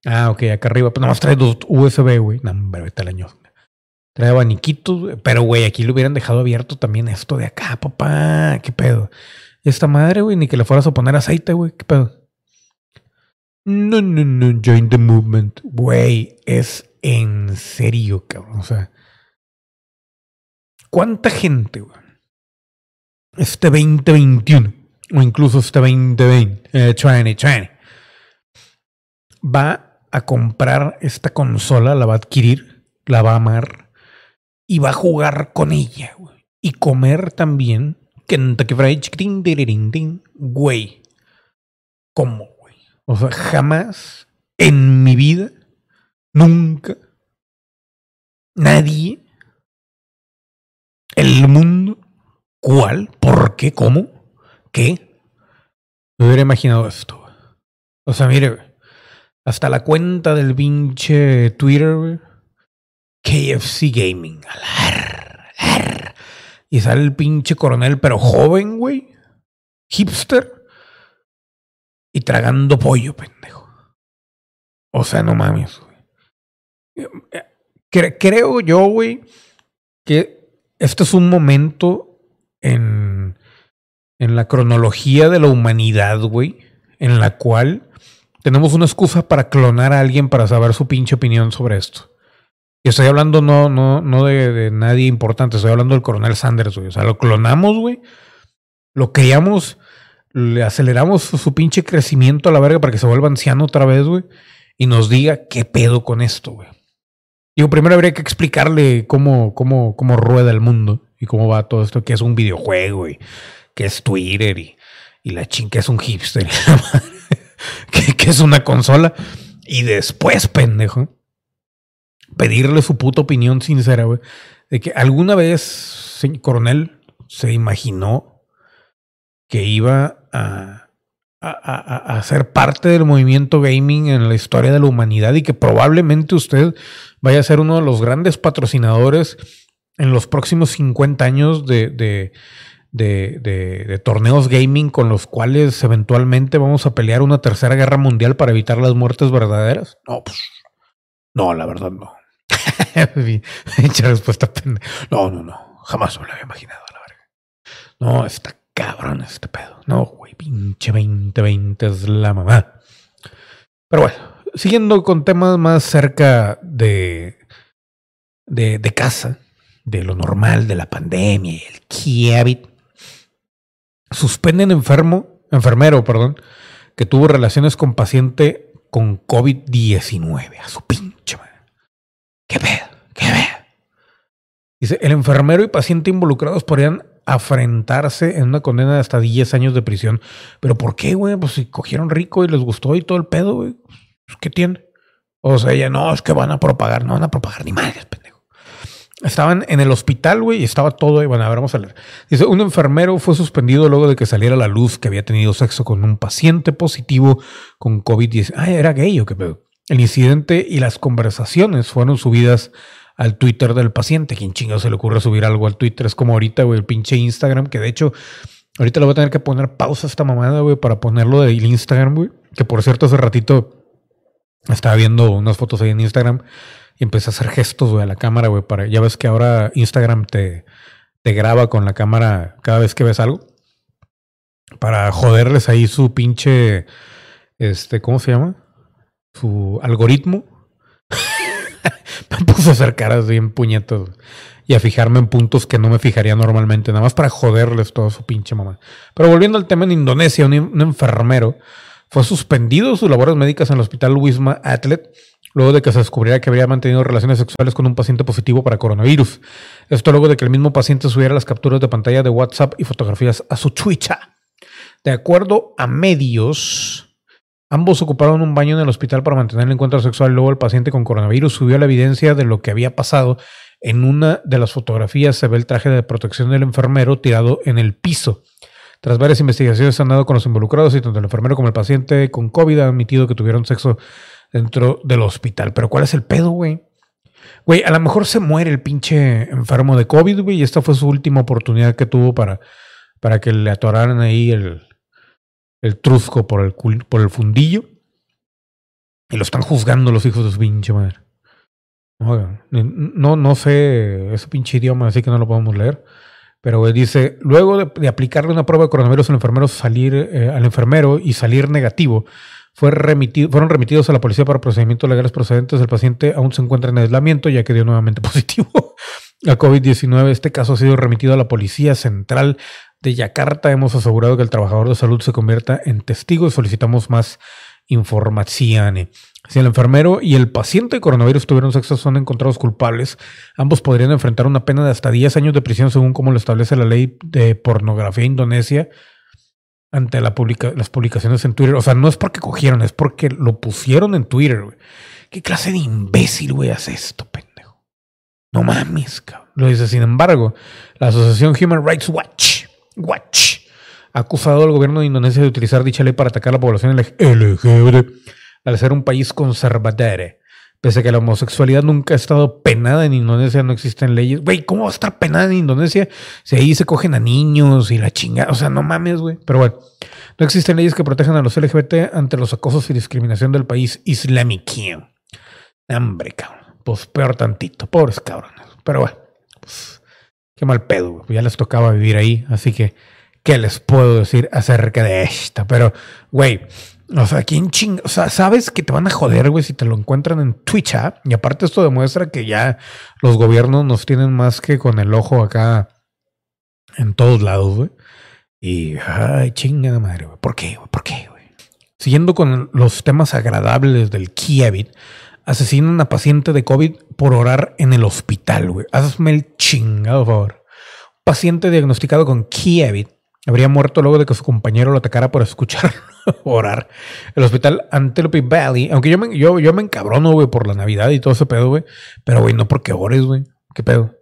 Ah, ok, acá arriba. Pues nomás trae dos USB, güey. No, hombre, vete al año. Trae abaniquitos. Pero, güey, aquí le hubieran dejado abierto también esto de acá, papá. ¿Qué pedo? Esta madre, güey, ni que le fueras a poner aceite, güey. ¿Qué pedo? No, no, no, join the movement. Güey, es en serio, cabrón. O sea, ¿cuánta gente, güey? Este 2021, o incluso este 2020, eh, 2020, va a comprar esta consola, la va a adquirir, la va a amar y va a jugar con ella, güey. Y comer también Kentucky Fried Chicken, güey. ¿Cómo, güey? O sea, jamás en mi vida, nunca, nadie, el mundo, ¿cuál? ¿Por qué? ¿Cómo? ¿Qué? Me hubiera imaginado esto. O sea, mire, hasta la cuenta del pinche Twitter, güey, KFC Gaming. Y sale el pinche coronel, pero joven, güey. Hipster. Y tragando pollo, pendejo. O sea, no mames, güey. Cre- creo yo, güey, que este es un momento en, en la cronología de la humanidad, güey, en la cual tenemos una excusa para clonar a alguien para saber su pinche opinión sobre esto. Y estoy hablando no, no, no de, nadie importante, estoy hablando del coronel Sanders, güey. O sea, lo clonamos, güey. Lo criamos, le aceleramos su, pinche crecimiento a la verga para que se vuelva anciano otra vez, güey. Y nos diga qué pedo con esto, güey. Digo, primero habría que explicarle cómo, cómo, cómo rueda el mundo y cómo va todo esto, que es un videojuego y que es Twitter y, y la ching que es un hipster, que es una consola. Y después, pendejo, pedirle su puta opinión sincera, güey, de que alguna vez, señor coronel, se imaginó que iba a, a, ser parte del movimiento gaming en la historia de la humanidad y que probablemente usted vaya a ser uno de los grandes patrocinadores en los próximos 50 años de, de, de- de- de torneos gaming con los cuales eventualmente vamos a pelear una tercera guerra mundial para evitar las muertes verdaderas. No, pues, no, la verdad no. Pinche respuesta pende- No, no, no. Jamás me lo había imaginado, la verga. No, está cabrón este pedo. No, güey, pinche 2020 es la mamá. Pero bueno, siguiendo con temas más cerca de, de, de casa, de lo normal, de la pandemia el COVID. Suspenden enfermo, enfermero, perdón, que tuvo relaciones con paciente con COVID-19. A su pinche madre. ¿Qué pedo? Dice, el enfermero y paciente involucrados podrían afrentarse en una condena de hasta 10 años de prisión. ¿Pero por qué, güey? Pues si cogieron rico y les gustó y todo el pedo, güey. Pues, ¿Qué tiene? O sea, ella, no, es que van a propagar, no van a propagar ni madres, pendejo. Estaban en el hospital, güey, y estaba todo ahí. Bueno, a ver, vamos a leer. Dice, un enfermero fue suspendido luego de que saliera a la luz que había tenido sexo con un paciente positivo con COVID-19. Ah, era gay o qué pedo. El incidente y las conversaciones fueron subidas al Twitter del paciente. ¿Quién chingo se le ocurre subir algo al Twitter? Es como ahorita, güey, el pinche Instagram, que de hecho, ahorita le voy a tener que poner pausa a esta mamada, güey, para ponerlo del Instagram, güey. Que por cierto, hace ratito estaba viendo unas fotos ahí en Instagram y empecé a hacer gestos, güey, a la cámara, güey, para, ya ves que ahora Instagram te, te graba con la cámara cada vez que ves algo. Para joderles ahí su pinche, este, ¿cómo se llama? Su algoritmo. me puse a hacer caras bien puñetas y a fijarme en puntos que no me fijaría normalmente, nada más para joderles todo su pinche mamá. Pero volviendo al tema en Indonesia, un, enfermero fue suspendido de sus labores médicas en el hospital Wisma Atlet luego de que se descubriera que había mantenido relaciones sexuales con un paciente positivo para coronavirus. Esto luego de que el mismo paciente subiera las capturas de pantalla de WhatsApp y fotografías a su Twitter. De acuerdo a medios, ambos ocuparon un baño en el hospital para mantener el encuentro sexual. Luego el paciente con coronavirus subió la evidencia de lo que había pasado. En una de las fotografías se ve el traje de protección del enfermero tirado en el piso. Tras varias investigaciones han dado con los involucrados y tanto el enfermero como el paciente con COVID han admitido que tuvieron sexo dentro del hospital. Pero ¿cuál es el pedo, güey? Güey, a lo mejor se muere el pinche enfermo de COVID, güey, y esta fue su última oportunidad que tuvo para, para que le atoraran ahí el, el trusco por el, cul- por el fundillo. Y lo están juzgando los hijos de su pinche madre. No, no sé ese pinche idioma, así que no lo podemos leer. Pero dice, luego de, de aplicarle una prueba de coronavirus al enfermero, salir, eh, al enfermero y salir negativo, fue remitido, fueron remitidos a la policía para procedimientos legales procedentes. El paciente aún se encuentra en aislamiento ya que dio nuevamente positivo a COVID-19. Este caso ha sido remitido a la Policía Central de Yakarta. Hemos asegurado que el trabajador de salud se convierta en testigo y solicitamos más información. Si el enfermero y el paciente de coronavirus tuvieron sexo son encontrados culpables, ambos podrían enfrentar una pena de hasta 10 años de prisión según como lo establece la ley de pornografía indonesia ante la publica- las publicaciones en Twitter. O sea, no es porque cogieron, es porque lo pusieron en Twitter. ¿Qué clase de imbécil, güey, hace esto, pendejo? No mames, cabrón. Lo dice, sin embargo, la asociación Human Rights Watch, Watch, ha acusado al gobierno de Indonesia de utilizar dicha ley para atacar a la población LGBT al ser un país conservador. Pese a que la homosexualidad nunca ha estado penada en Indonesia, no existen leyes. Güey, ¿cómo va a estar penada en Indonesia si ahí se cogen a niños y la chingada? O sea, no mames, güey. Pero bueno, no existen leyes que protejan a los LGBT ante los acosos y discriminación del país islámico. Hombre, cabrón. Pues peor tantito. Pobres cabrones. Pero bueno, pues qué mal pedo, güey. Ya les tocaba vivir ahí. Así que, ¿qué les puedo decir acerca de esta? Pero, güey, o sea, ¿quién ching? O sea, sabes que te van a joder, güey, si te lo encuentran en Twitch. Y aparte, esto demuestra que ya los gobiernos nos tienen más que con el ojo acá en todos lados, güey. Y, ay, chinga de madre, güey. ¿Por qué, güey? ¿Por qué, güey? Siguiendo con los temas agradables del Kievit, asesinan a paciente de COVID por orar en el hospital, güey. Hazme el chingado favor. Paciente diagnosticado con Kievit habría muerto luego de que su compañero lo atacara por escuchar orar. El hospital Antelope Valley, aunque yo me, yo, yo me encabrono, güey, por la Navidad y todo ese pedo, güey. Pero, güey, no porque ores, güey. ¿Qué pedo?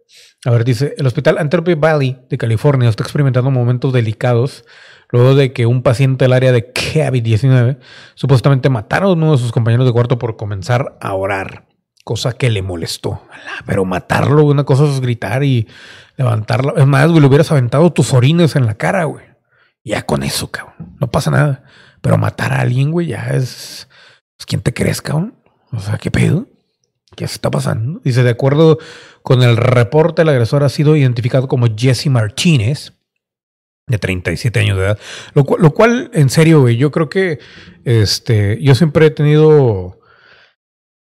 A ver, dice, el hospital Antelope Valley de California está experimentando momentos delicados luego de que un paciente del área de COVID-19 supuestamente matara a uno de sus compañeros de cuarto por comenzar a orar, cosa que le molestó. Pero matarlo, una cosa es gritar y levantarlo. Es más, güey, le hubieras aventado tus orines en la cara, güey. Ya con eso, cabrón. No pasa nada. Pero matar a alguien, güey, ya es... pues, ¿Quién te crees, cabrón? O sea, ¿qué pedo? ¿Qué está pasando? Dice, de acuerdo con el reporte, el agresor ha sido identificado como Jesse Martínez, de 37 años de edad. Lo, cu- lo cual, en serio, güey, yo creo que este, yo siempre he tenido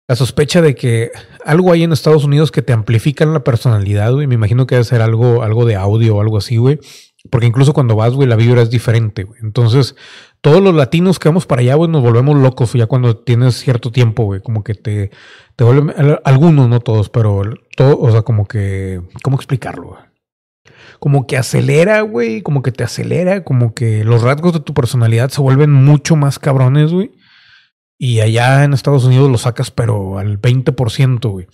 la sospecha de que algo hay en Estados Unidos que te amplifican la personalidad, güey. Me imagino que debe ser algo, algo de audio o algo así, güey. Porque incluso cuando vas, güey, la vibra es diferente, güey. Entonces, todos los latinos que vamos para allá, güey, nos volvemos locos ya cuando tienes cierto tiempo, güey. Como que te, te vuelven, algunos, no todos, pero todo, o sea, como que, ¿cómo explicarlo, güey? Como que acelera, güey, como que te acelera, como que los rasgos de tu personalidad se vuelven mucho más cabrones, güey. Y allá en Estados Unidos lo sacas, pero al 20%, güey.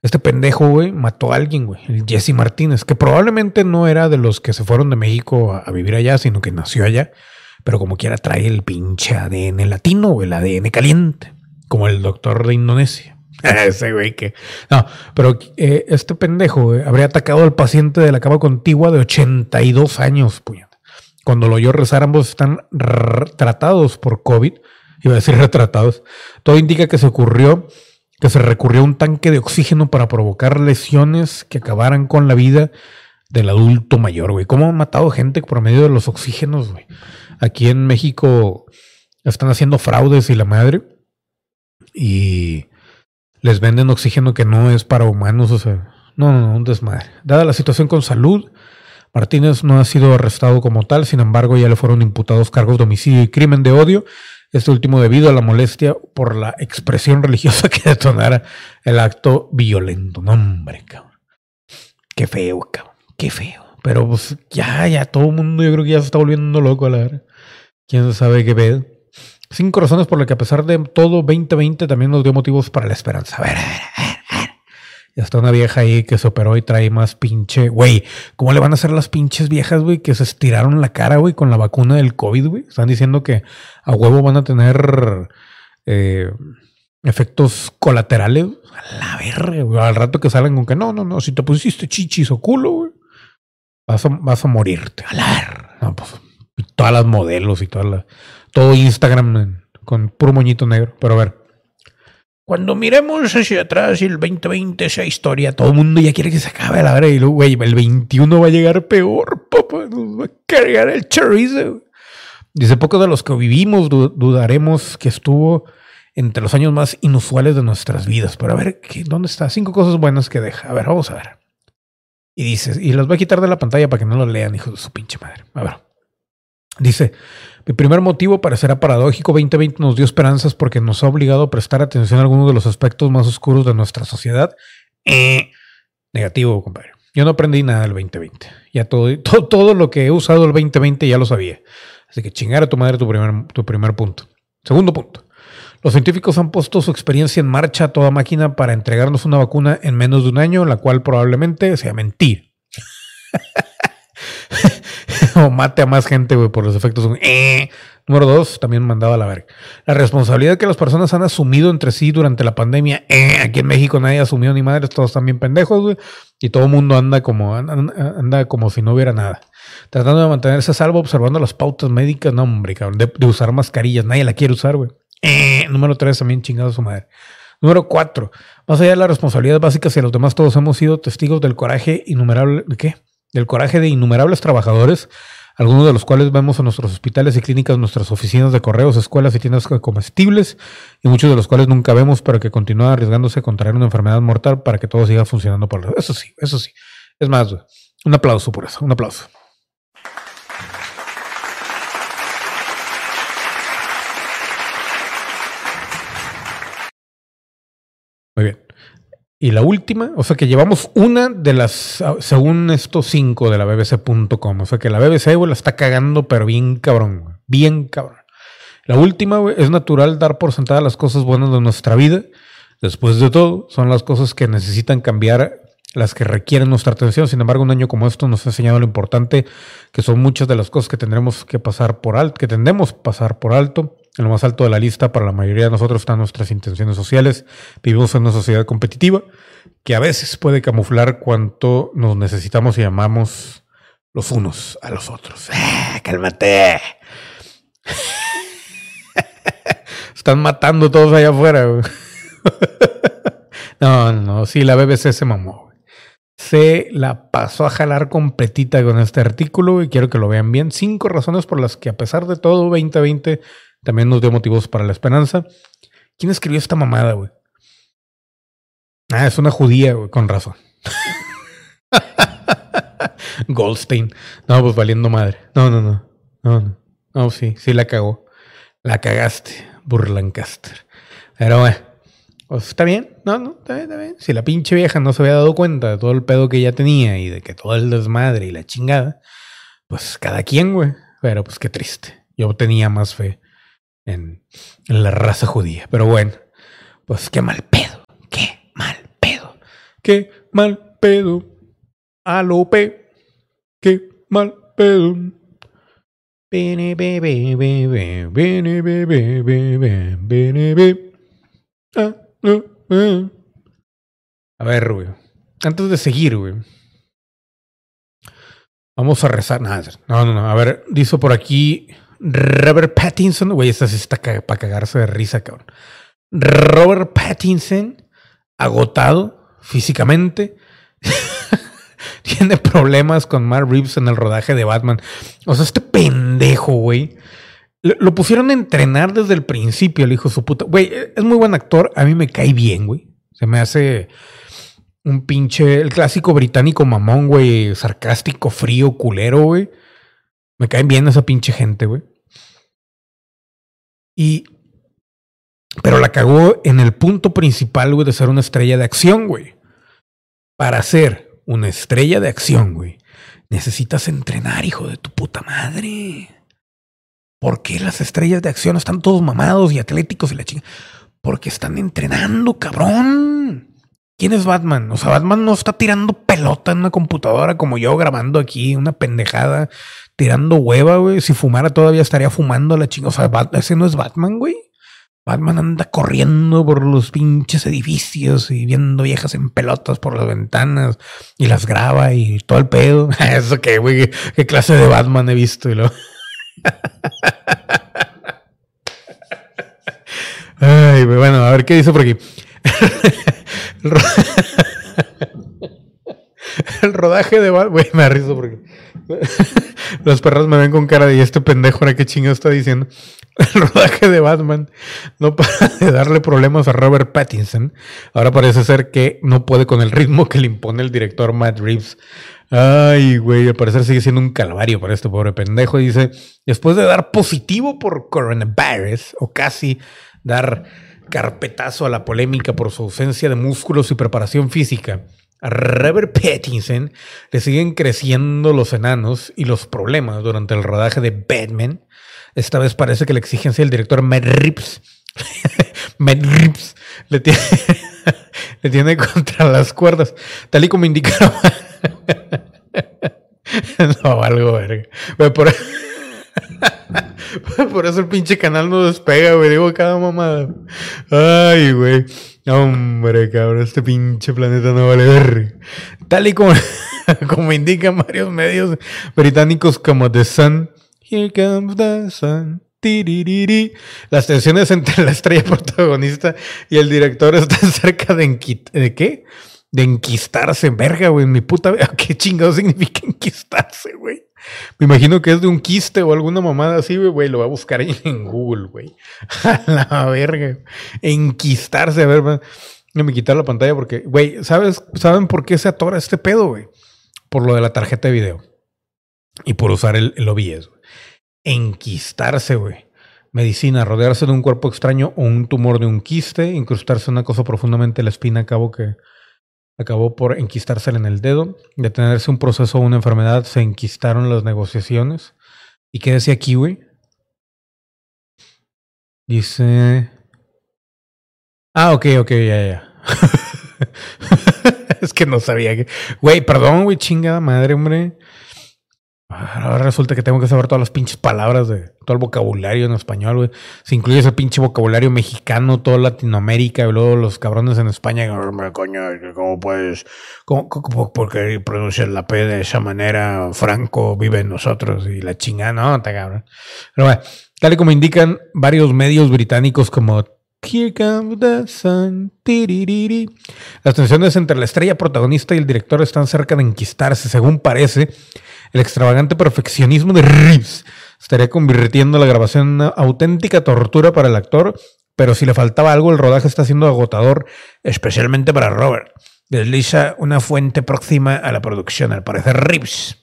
Este pendejo, güey, mató a alguien, güey. El Jesse Martínez, que probablemente no era de los que se fueron de México a, vivir allá, sino que nació allá. Pero como quiera trae el pinche ADN latino, güey, el ADN caliente. Como el doctor de Indonesia. Ese güey que. No, pero eh, este pendejo güey, habría atacado al paciente de la cama contigua de 82 años, puñeta. Cuando lo oyó rezar, ambos están tratados por COVID. Iba a decir retratados. Todo indica que se ocurrió, que se recurrió a un tanque de oxígeno para provocar lesiones que acabaran con la vida del adulto mayor, güey. ¿Cómo han matado gente por medio de los oxígenos, güey? Aquí en México están haciendo fraudes y la madre. Y les venden oxígeno que no es para humanos, o sea, no, no, no, un desmadre. Dada la situación con salud, Martínez no ha sido arrestado como tal, sin embargo, ya le fueron imputados cargos de homicidio y crimen de odio. Este último debido a la molestia por la expresión religiosa que detonara el acto violento. No, hombre, cabrón. Qué feo, cabrón. Qué feo. Pero pues ya, ya todo el mundo yo creo que ya se está volviendo loco a la verdad. ¿Quién sabe qué pedo? Cinco razones por las que a pesar de todo 2020 también nos dio motivos para la esperanza. A ver, a ver, a ver, a ver. Ya está una vieja ahí que se operó y trae más pinche. Güey, ¿cómo le van a hacer las pinches viejas, güey, que se estiraron la cara, güey, con la vacuna del COVID, güey? Están diciendo que a huevo van a tener eh, efectos colaterales. A la verga. Al rato que salgan con que no, no, no, si te pusiste chichis o culo, güey, vas a, vas a morirte. A la verga. No, pues, todas las modelos y todas las todo Instagram con puro moñito negro. Pero a ver. Cuando miremos hacia atrás el 2020 esa historia, todo el mundo ya quiere que se acabe la verdad. Y luego, güey, el 21 va a llegar peor, papá. Nos va a cargar el chorizo. Dice, pocos de los que vivimos du- dudaremos que estuvo entre los años más inusuales de nuestras vidas. Pero a ver, ¿qué- ¿dónde está? Cinco cosas buenas que deja. A ver, vamos a ver. Y dice, y las voy a quitar de la pantalla para que no lo lean, hijos de su pinche madre. A ver. Dice, mi primer motivo parecerá paradójico, 2020 nos dio esperanzas porque nos ha obligado a prestar atención a algunos de los aspectos más oscuros de nuestra sociedad. Eh, negativo, compadre. Yo no aprendí nada del 2020. Ya todo, todo, todo lo que he usado el 2020 ya lo sabía. Así que chingar a tu madre tu primer, tu primer punto. Segundo punto. Los científicos han puesto su experiencia en marcha a toda máquina para entregarnos una vacuna en menos de un año, la cual probablemente sea mentira. o mate a más gente, güey, por los efectos. Eh. Número dos, también mandaba a la verga. La responsabilidad que las personas han asumido entre sí durante la pandemia. Eh. Aquí en México nadie asumió ni madres, todos están bien pendejos, güey. Y todo el mundo anda como, anda, como si no hubiera nada. Tratando de mantenerse a salvo, observando las pautas médicas. No, hombre, cabrón. De, de usar mascarillas. Nadie la quiere usar, güey. Eh. Número tres, también chingado a su madre. Número cuatro, más allá de las responsabilidades básicas y los demás, todos hemos sido testigos del coraje innumerable. ¿De qué? Del coraje de innumerables trabajadores, algunos de los cuales vemos en nuestros hospitales y clínicas, nuestras oficinas de correos, escuelas y tiendas comestibles, y muchos de los cuales nunca vemos, pero que continúan arriesgándose a contraer una enfermedad mortal para que todo siga funcionando por Eso sí, eso sí. Es más, un aplauso por eso, un aplauso. Muy bien. Y la última, o sea que llevamos una de las, según estos cinco de la BBC.com, o sea que la BBC, güey, la está cagando, pero bien cabrón, güey, bien cabrón. La última, güey, es natural dar por sentada las cosas buenas de nuestra vida. Después de todo, son las cosas que necesitan cambiar, las que requieren nuestra atención. Sin embargo, un año como esto nos ha enseñado lo importante que son muchas de las cosas que tendremos que pasar por alto, que tendemos pasar por alto. En lo más alto de la lista para la mayoría de nosotros están nuestras intenciones sociales. Vivimos en una sociedad competitiva que a veces puede camuflar cuánto nos necesitamos y amamos los unos a los otros. ¡Ah, cálmate! Están matando todos allá afuera. no, no. Sí, la BBC se mamó. Se la pasó a jalar completita con este artículo y quiero que lo vean bien. Cinco razones por las que a pesar de todo 2020 también nos dio motivos para la esperanza. ¿Quién escribió esta mamada, güey? Ah, es una judía, güey, con razón. Goldstein. No, pues valiendo madre. No, no, no. No, no. Sí, sí la cagó. La cagaste, Burlancaster. Pero bueno, pues está bien. No, no, está bien, está bien. Si la pinche vieja no se había dado cuenta de todo el pedo que ella tenía y de que todo el desmadre y la chingada, pues cada quien, güey. Pero pues qué triste. Yo tenía más fe en, la raza judía. Pero bueno, pues qué mal pedo, qué mal pedo, qué mal pedo. Alope, qué mal pedo. Bene, be, be, be, be, bene, be, be, be, be, bene, be. Ah. A ver, güey. Antes de seguir, güey. Vamos a rezar. No, no, no. A ver, dice por aquí Robert Pattinson. Güey, esta sí está para cagarse de risa, cabrón. Robert Pattinson, agotado físicamente. Tiene problemas con Mark Reeves en el rodaje de Batman. O sea, este pendejo, güey. Lo, pusieron a entrenar desde el principio, el hijo de su puta. Güey, es muy buen actor. A mí me cae bien, güey. Se me hace un pinche, el clásico británico mamón, güey, sarcástico, frío, culero, güey. Me caen bien esa pinche gente, güey. Y, pero la cagó en el punto principal, güey, de ser una estrella de acción, güey. Para ser una estrella de acción, güey, necesitas entrenar, hijo de tu puta madre. ¿Por qué las estrellas de acción están todos mamados y atléticos y la chinga? Porque están entrenando, cabrón. ¿Quién es Batman? O sea, Batman no está tirando pelota en una computadora como yo grabando aquí, una pendejada, tirando hueva, güey. Si fumara todavía estaría fumando la chinga. O sea, ese no es Batman, güey. Batman anda corriendo por los pinches edificios y viendo viejas en pelotas por las ventanas y las graba y todo el pedo. Eso qué, güey, ¿Qué, clase de Batman he visto. Y luego- Ay, bueno, a ver qué dice por aquí. El, ro- el rodaje de Batman. Güey, me risa porque los perros me ven con cara de "¿Y este pendejo ahora qué chingo está diciendo. El rodaje de Batman no para de darle problemas a Robert Pattinson. Ahora parece ser que no puede con el ritmo que le impone el director Matt Reeves. Ay, güey, al parecer sigue siendo un calvario para este pobre pendejo. Dice, después de dar positivo por coronavirus, o casi dar carpetazo a la polémica por su ausencia de músculos y preparación física, a Robert Pattinson le siguen creciendo los enanos y los problemas durante el rodaje de Batman. Esta vez parece que la exigencia del director Matt Reeves, Matt Reeves le tiene, le tiene contra las cuerdas, tal y como indica. no, algo verga. Güey, Por, por eso el pinche canal no despega, güey. Digo cada mamada. Ay, güey. Hombre, cabrón, este pinche planeta no vale ver. Tal y como, como indican varios medios británicos como The Sun. Here comes the sun. Las tensiones entre la estrella protagonista y el director están cerca de, ¿de qué? De enquistarse, verga, güey. Mi puta, ¿qué chingado significa enquistarse, güey? Me imagino que es de un quiste o alguna mamada así, güey. Lo voy a buscar en Google, güey. A la verga. Enquistarse, a ver, va. Déjame quitar la pantalla porque, güey, ¿sabes? ¿saben por qué se atora este pedo, güey? Por lo de la tarjeta de video. Y por usar el, el güey. Enquistarse, güey. Medicina, rodearse de un cuerpo extraño o un tumor de un quiste, incrustarse una cosa profundamente en la espina, acabó que acabó por enquistársela en el dedo, detenerse un proceso o una enfermedad, se enquistaron las negociaciones. ¿Y qué decía güey? Dice. Ah, ok, ok, ya, ya. es que no sabía que. Güey, perdón, güey, chingada madre, hombre. Ahora resulta que tengo que saber todas las pinches palabras de todo el vocabulario en español, güey. Si incluyes el pinche vocabulario mexicano, toda Latinoamérica, y luego los cabrones en España, "Hombre, coño, ¿cómo puedes? ¿Cómo, cómo- por qué pronuncias la P de esa manera? Franco vive en nosotros y la chingada, no, está cabrón. Pero bueno, tal y como indican varios medios británicos como Here comes the sun, tiririri. Las tensiones entre la estrella protagonista y el director están cerca de enquistarse, según parece. El extravagante perfeccionismo de Reeves estaría convirtiendo la grabación en una auténtica tortura para el actor, pero si le faltaba algo, el rodaje está siendo agotador, especialmente para Robert. Desliza una fuente próxima a la producción, al parecer Reeves.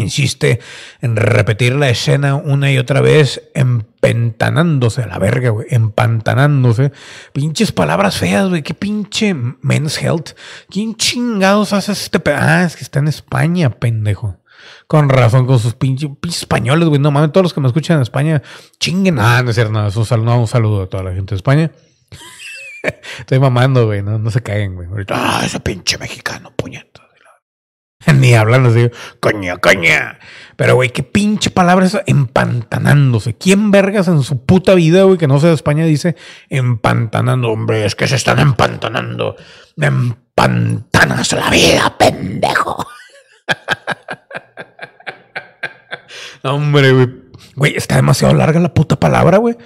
Insiste en repetir la escena una y otra vez, empentanándose a la verga, güey, empantanándose. Pinches palabras feas, güey, qué pinche men's health. ¿Quién chingados hace este Ah, es que está en España, pendejo. Con razón, con sus pinches pinches españoles, güey. No mames, todos los que me escuchan en España, chinguen. Ah, no es cierto, es un saludo, un saludo a toda la gente de España. Estoy mamando, güey, no, no se caigan, güey. Ahorita, ah, ese pinche mexicano, puñetas. Ni hablan así, coña, coña. Pero, güey, qué pinche palabra es empantanándose. ¿Quién vergas en su puta vida, güey, que no sea de España, dice empantanando? Hombre, es que se están empantanando. Empantanas la vida, pendejo. Hombre, güey. Güey, está demasiado larga la puta palabra, güey.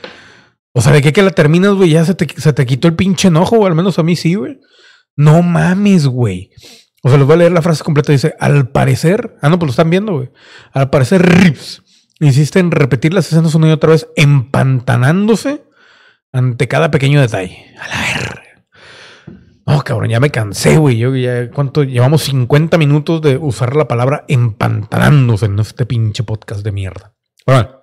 O sea, de qué que la terminas, güey, ya se te, se te quitó el pinche enojo, o al menos a mí sí, güey. No mames, güey. O sea, les voy a leer la frase completa. Dice, al parecer, ah, no, pues lo están viendo, güey. Al parecer, Rips insiste en repetir las escenas una y otra vez, empantanándose ante cada pequeño detalle. A la verga. No, cabrón, ya me cansé, güey. Yo ya, ¿cuánto? Llevamos 50 minutos de usar la palabra empantanándose en este pinche podcast de mierda. Bueno,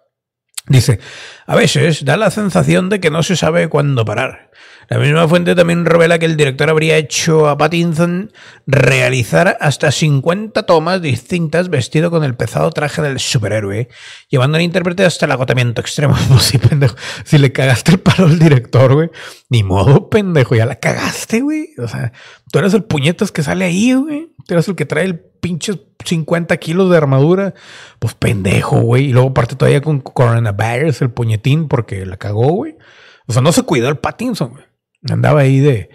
dice, a veces da la sensación de que no se sabe cuándo parar. La misma fuente también revela que el director habría hecho a Pattinson realizar hasta 50 tomas distintas vestido con el pesado traje del superhéroe, llevando al intérprete hasta el agotamiento extremo. Pues sí, pendejo. Si le cagaste el palo al director, güey, ni modo, pendejo, ya la cagaste, güey. O sea, tú eres el puñetas que sale ahí, güey. Tú eres el que trae el pinche 50 kilos de armadura. Pues pendejo, güey. Y luego parte todavía con coronavirus, el puñetín, porque la cagó, güey. O sea, no se cuidó el Pattinson, güey. Andaba ahí de,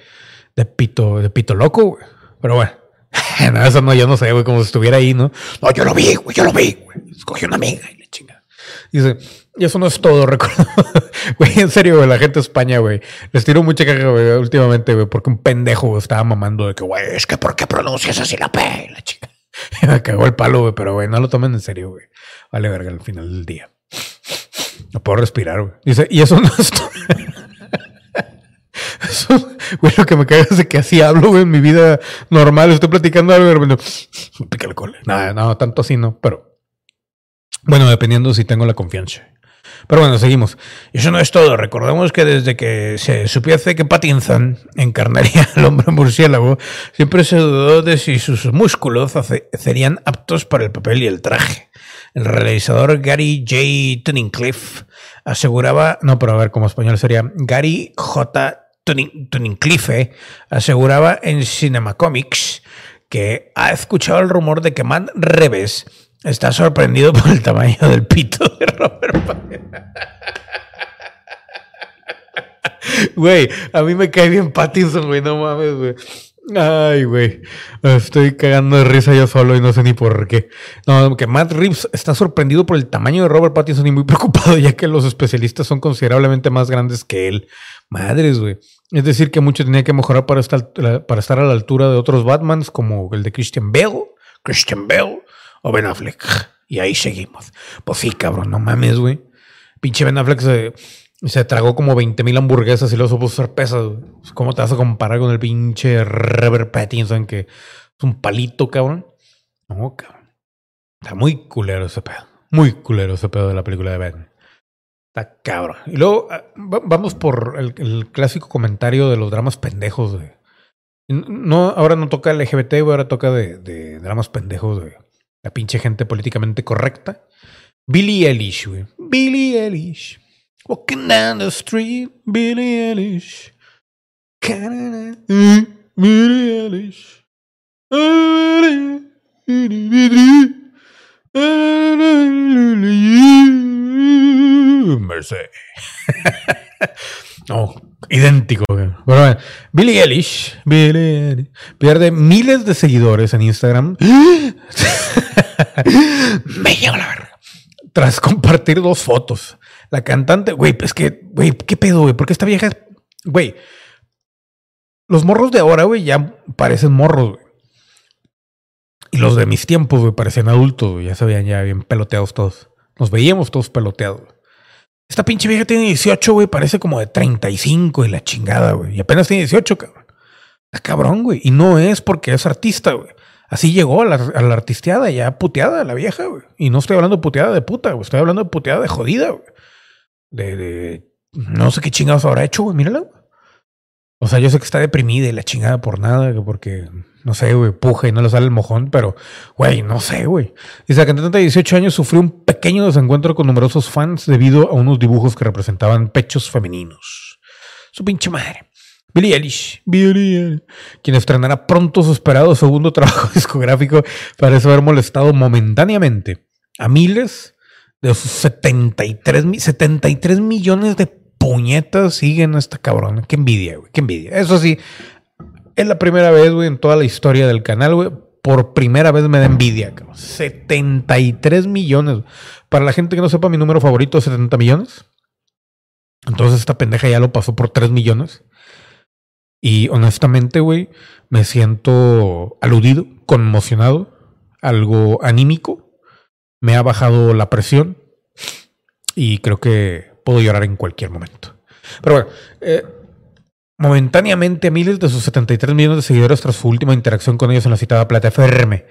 de pito, de pito loco, güey. Pero bueno. no, eso no, yo no sé, güey, como si estuviera ahí, ¿no? No, yo lo vi, güey, yo lo vi, güey. Escogí una amiga y la chingada. Dice, y eso no es todo, recuerdo. Güey, en serio, güey, la gente de España, güey. Les tiro mucha caga, güey, últimamente, güey, porque un pendejo estaba mamando de que, güey, es que ¿por qué pronuncias así la P? La chica. Me cagó el palo, güey, pero, güey, no lo tomen en serio, güey. Vale, verga, al final del día. No puedo respirar, güey. Dice, y eso no es todo. Eso, güey, lo que me caga es de que así hablo, en mi vida normal. Estoy platicando algo y de repente, pica el cole. Nada, no, tanto así no, pero bueno, dependiendo si tengo la confianza. Pero bueno, seguimos. Eso no es todo. Recordemos que desde que se supiese que Pattinson encarnaría al hombre murciélago, siempre se dudó de si sus músculos serían aptos para el papel y el traje. El realizador Gary J. Tunnicliffe aseguraba, no, pero a ver, como español sería Gary J. Tunnicliffe aseguraba en Cinemacomics que ha escuchado el rumor de que Matt Reeves está sorprendido por el tamaño del pito de Robert Pattinson. Güey, a mí me cae bien Pattinson, güey, no mames, güey. Ay, güey. Estoy cagando de risa yo solo y no sé ni por qué. No, que Matt Reeves está sorprendido por el tamaño de Robert Pattinson y muy preocupado ya que los especialistas son considerablemente más grandes que él. Madres, güey. Es decir, que mucho tenía que mejorar para estar, para estar a la altura de otros Batmans como el de Christian Bale, Christian Bale o Ben Affleck. Y ahí seguimos. Pues sí, cabrón, no mames, güey. Pinche Ben Affleck se, se tragó como 20 mil hamburguesas y luego a hacer pesas. güey. ¿Cómo te vas a comparar con el pinche Robert Pattinson que es un palito, cabrón? No, cabrón. Está muy culero ese pedo. Muy culero ese pedo de la película de Batman. Está cabrón. Y luego ah, va- vamos por el, clásico comentario de los dramas pendejos. De, no, ahora no toca LGBT, güey, ahora toca de, dramas pendejos de la pinche gente políticamente correcta. Billie Eilish, güey. Billie Eilish. Walking down the street, Billie Eilish. Billie Eilish. Mercy. No, idéntico. güey. Pero bueno, Billie Eilish, Billie Eilish pierde miles de seguidores en Instagram. Me lleva la verga. Tras compartir dos fotos. La cantante, güey, pues que, güey, ¿qué pedo, güey? Porque esta vieja, güey, los morros de ahora, güey, ya parecen morros, güey. Y los de mis tiempos, güey, parecían adultos, güey. Ya se ya bien peloteados todos. Nos veíamos todos peloteados. Esta pinche vieja tiene 18, güey, parece como de 35 y la chingada, güey. Y apenas tiene 18, cabrón. Está cabrón, güey. Y no es porque es artista, güey. Así llegó a la, a la artisteada, ya puteada la vieja, güey. Y no estoy hablando puteada de puta, güey. Estoy hablando puteada de jodida, güey. De, No sé qué chingados habrá hecho, güey. Mírala. O sea, yo sé que está deprimida y la chingada por nada, que porque no sé, güey, puja y no le sale el mojón, pero, güey, no sé, güey. Dice, la cantante de 18 años sufrió un pequeño desencuentro con numerosos fans debido a unos dibujos que representaban pechos femeninos. Su pinche madre. Billie Eilish, Eilish, quien estrenará pronto su esperado segundo trabajo discográfico, parece haber molestado momentáneamente a miles de sus 73, mi- 73 millones de puñetas siguen a esta cabrona. Qué envidia, güey, qué envidia. Eso sí, es la primera vez, güey, en toda la historia del canal, güey. Por primera vez me da envidia, cabrón. 73 millones. Para la gente que no sepa, mi número favorito es 70 millones. Entonces esta pendeja ya lo pasó por 3 millones. Y honestamente, güey, me siento aludido, conmocionado, algo anímico. Me ha bajado la presión y creo que puedo llorar en cualquier momento. Pero bueno, eh, momentáneamente miles de sus 73 millones de seguidores tras su última interacción con ellos en la citada plataforma.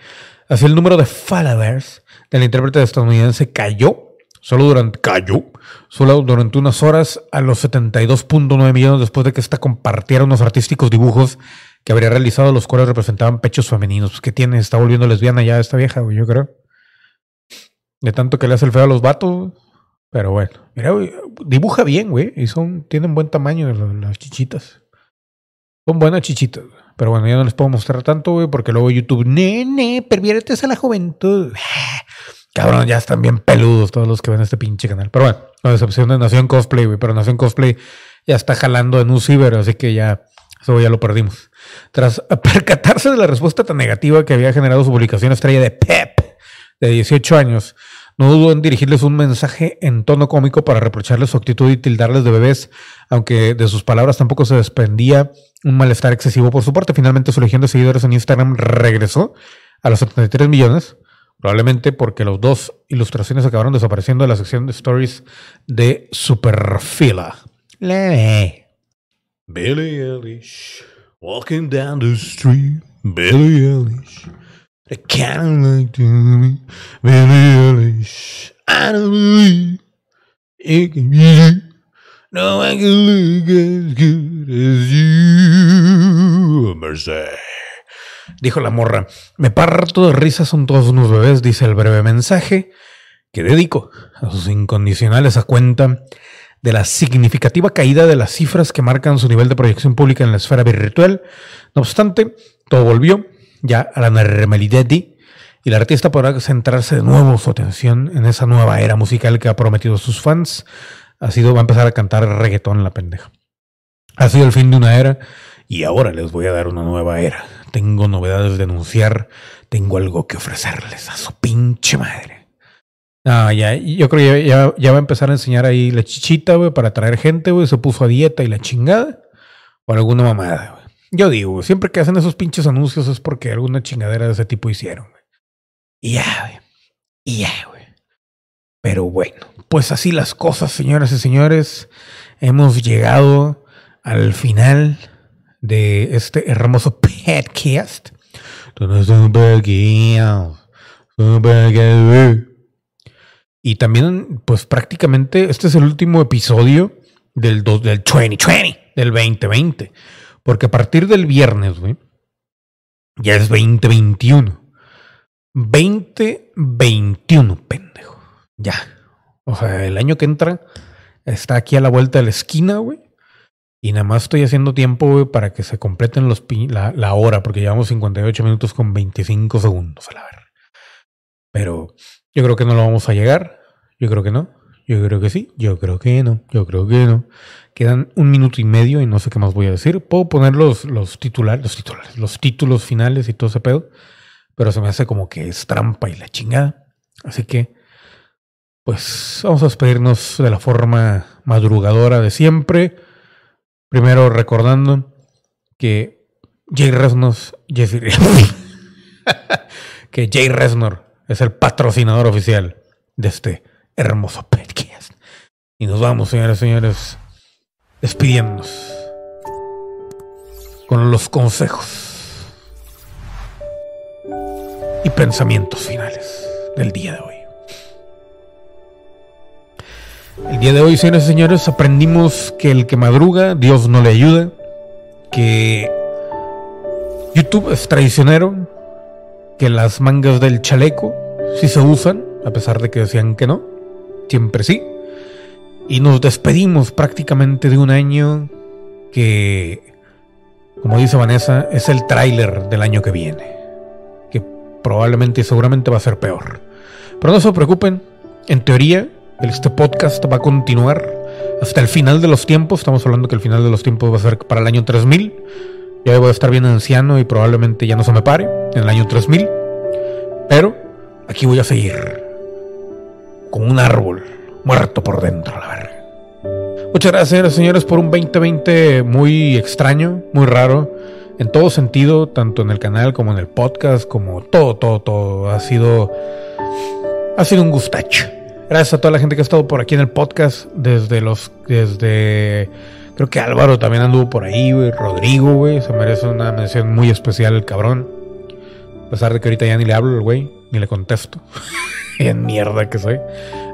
Así el número de followers del intérprete estadounidense cayó, solo durante, cayó, solo durante unas horas a los 72.9 millones después de que ésta compartiera unos artísticos dibujos que habría realizado, los cuales representaban pechos femeninos. Pues, ¿Qué tiene? Está volviendo lesbiana ya esta vieja, yo creo. De tanto que le hace el feo a los vatos. Pero bueno, mira, güey, dibuja bien, güey. Y son, tienen buen tamaño las, chichitas. Son buenas chichitas. Pero bueno, ya no les puedo mostrar tanto, güey, porque luego YouTube, nene, perviértes a la juventud. Cabrón, ya están bien peludos todos los que ven este pinche canal. Pero bueno, con excepción de Nación Cosplay, güey. Pero Nación Cosplay ya está jalando en un ciber, así que ya, eso ya lo perdimos. Tras percatarse de la respuesta tan negativa que había generado su publicación estrella de Pep, de 18 años, no dudó en dirigirles un mensaje en tono cómico para reprocharles su actitud y tildarles de bebés, aunque de sus palabras tampoco se desprendía un malestar excesivo por su parte. Finalmente su legión de seguidores en Instagram regresó a los 73 millones, probablemente porque los dos ilustraciones acabaron desapareciendo de la sección de stories de Superfila. Leve. Billie Eilish, walking down the street, Billie Eilish. Dijo la morra. Me parto de risa, son todos unos bebés, dice el breve mensaje que dedico a sus incondicionales a cuenta de la significativa caída de las cifras que marcan su nivel de proyección pública en la esfera virtual. No obstante, todo volvió ya a la normalidad y la artista podrá centrarse de nuevo su atención en esa nueva era musical que ha prometido a sus fans. Ha sido, va a empezar a cantar reggaetón la pendeja. Ha sido el fin de una era y ahora les voy a dar una nueva era. Tengo novedades de anunciar, tengo algo que ofrecerles a su pinche madre. Ah, ya, yo creo que ya, va a empezar a enseñar ahí la chichita, güey, para atraer gente, güey. Se puso a dieta y la chingada. O alguna mamada. Yo digo, siempre que hacen esos pinches anuncios es porque alguna chingadera de ese tipo hicieron. Y ya, güey. Y ya, güey. Pero bueno, pues así las cosas, señoras y señores. Hemos llegado al final de este hermoso podcast. Y también, pues prácticamente, este es el último episodio del, del 2020, del 2020. Porque a partir del viernes, güey, ya es 2021. 2021, pendejo. Ya. O sea, el año que entra está aquí a la vuelta de la esquina, güey. Y nada más estoy haciendo tiempo, güey, para que se completen los la, la hora, porque llevamos 58 minutos con 25 segundos, a la ver. Pero yo creo que no lo vamos a llegar. Yo creo que no. Yo creo que sí. Yo creo que no. Yo creo que no. Quedan un minuto y medio y no sé qué más voy a decir. Puedo poner los, los titulares, los titulares, los títulos finales y todo ese pedo. Pero se me hace como que es trampa y la chingada. Así que, pues, vamos a despedirnos de la forma madrugadora de siempre. Primero recordando que Jay Reznor, que Jay Reznor es el patrocinador oficial de este hermoso podcast. Y nos vamos, señores señores, despidiéndonos con los consejos y pensamientos finales del día de hoy. El día de hoy, señores y señores, aprendimos que el que madruga, Dios no le ayuda, que YouTube es traicionero, que las mangas del chaleco sí se usan, a pesar de que decían que no, siempre sí. Y nos despedimos prácticamente de un año que, como dice Vanessa, es el tráiler del año que viene. Que probablemente y seguramente va a ser peor. Pero no se preocupen, en teoría, este podcast va a continuar hasta el final de los tiempos. Estamos hablando que el final de los tiempos va a ser para el año 3000. Ya voy a estar bien anciano y probablemente ya no se me pare en el año 3000. Pero aquí voy a seguir. Como un árbol muerto por dentro, la verga. Muchas gracias, señores, por un 2020 muy extraño, muy raro. En todo sentido, tanto en el canal como en el podcast, como todo, todo, todo. Ha sido. Ha sido un gustacho. Gracias a toda la gente que ha estado por aquí en el podcast. Desde los. Desde. Creo que Álvaro también anduvo por ahí, güey. Rodrigo, güey. Se merece una mención muy especial el cabrón. A pesar de que ahorita ya ni le hablo al güey, ni le contesto. en mierda que soy.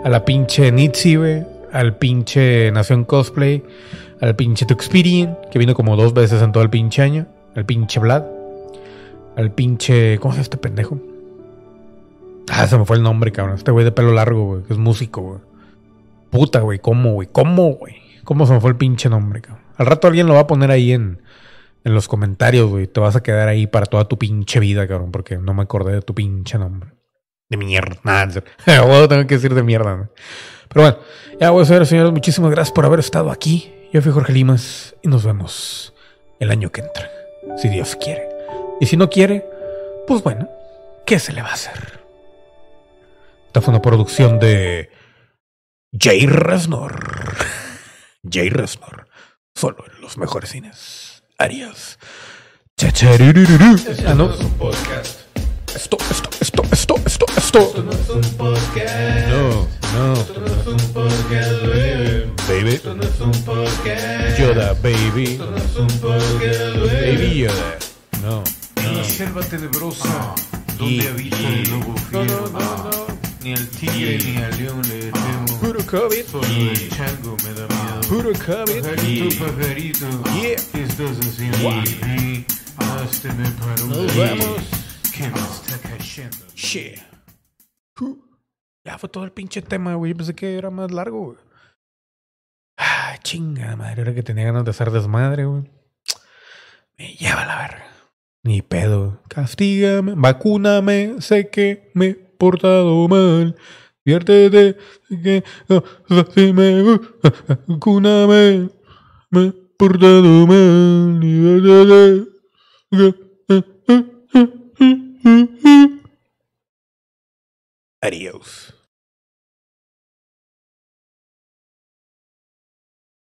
A la pinche Nitsi, güey. Al pinche Nación Cosplay. Al pinche Tuxperian, que vino como dos veces en todo el pinche año. Al pinche Vlad. Al pinche. ¿Cómo se llama este pendejo? Ah, se me fue el nombre, cabrón. Este güey de pelo largo, güey, que es músico, güey. Puta, güey, ¿cómo, güey? ¿Cómo, güey? ¿Cómo se me fue el pinche nombre, cabrón? Al rato alguien lo va a poner ahí en, en los comentarios, güey. Te vas a quedar ahí para toda tu pinche vida, cabrón, porque no me acordé de tu pinche nombre. De mierda. Nada. Bueno, tengo que decir de mierda, ¿no? Pero bueno, ya voy a ser, señores. Muchísimas gracias por haber estado aquí. Yo fui Jorge Limas y nos vemos el año que entra. Si Dios quiere. Y si no quiere, pues bueno, ¿qué se le va a hacer? Esta fue una producción de Jay Resnor. Jay Resnor. Solo en los mejores cines. Adiós. Chacharurururu. Ah, no. es un podcast. Esto, esto, esto, esto, esto, esto. No es un podcast. No, no. Esto no es un podcast, baby. Baby. Esto no es un podcast. Yoda, baby. Esto no es un podcast, baby. Baby Yoda. No. En la selva tenebrosa, donde Y- habita y- el lobo fiero. Ni al tigre ni al león le temo. Puro COVID. Solo el chango me da miedo. Puro COVID. Pajarito, pajarito, Yeah. ¿qué estás haciendo aquí? Hazme para un Nos día vemos. que me está cayendo. Shit. Ya fue todo el pinche tema, güey. Yo pensé que era más largo, güey. Ah, chinga madre. Era que tenía ganas de hacer desmadre, güey. Me lleva la verga. Ni pedo. Castígame, vacúname. Sé que me portado mal. Viértete que oh, si me uh, vacúname. Me he portado mal. Diviértete que- Adiós.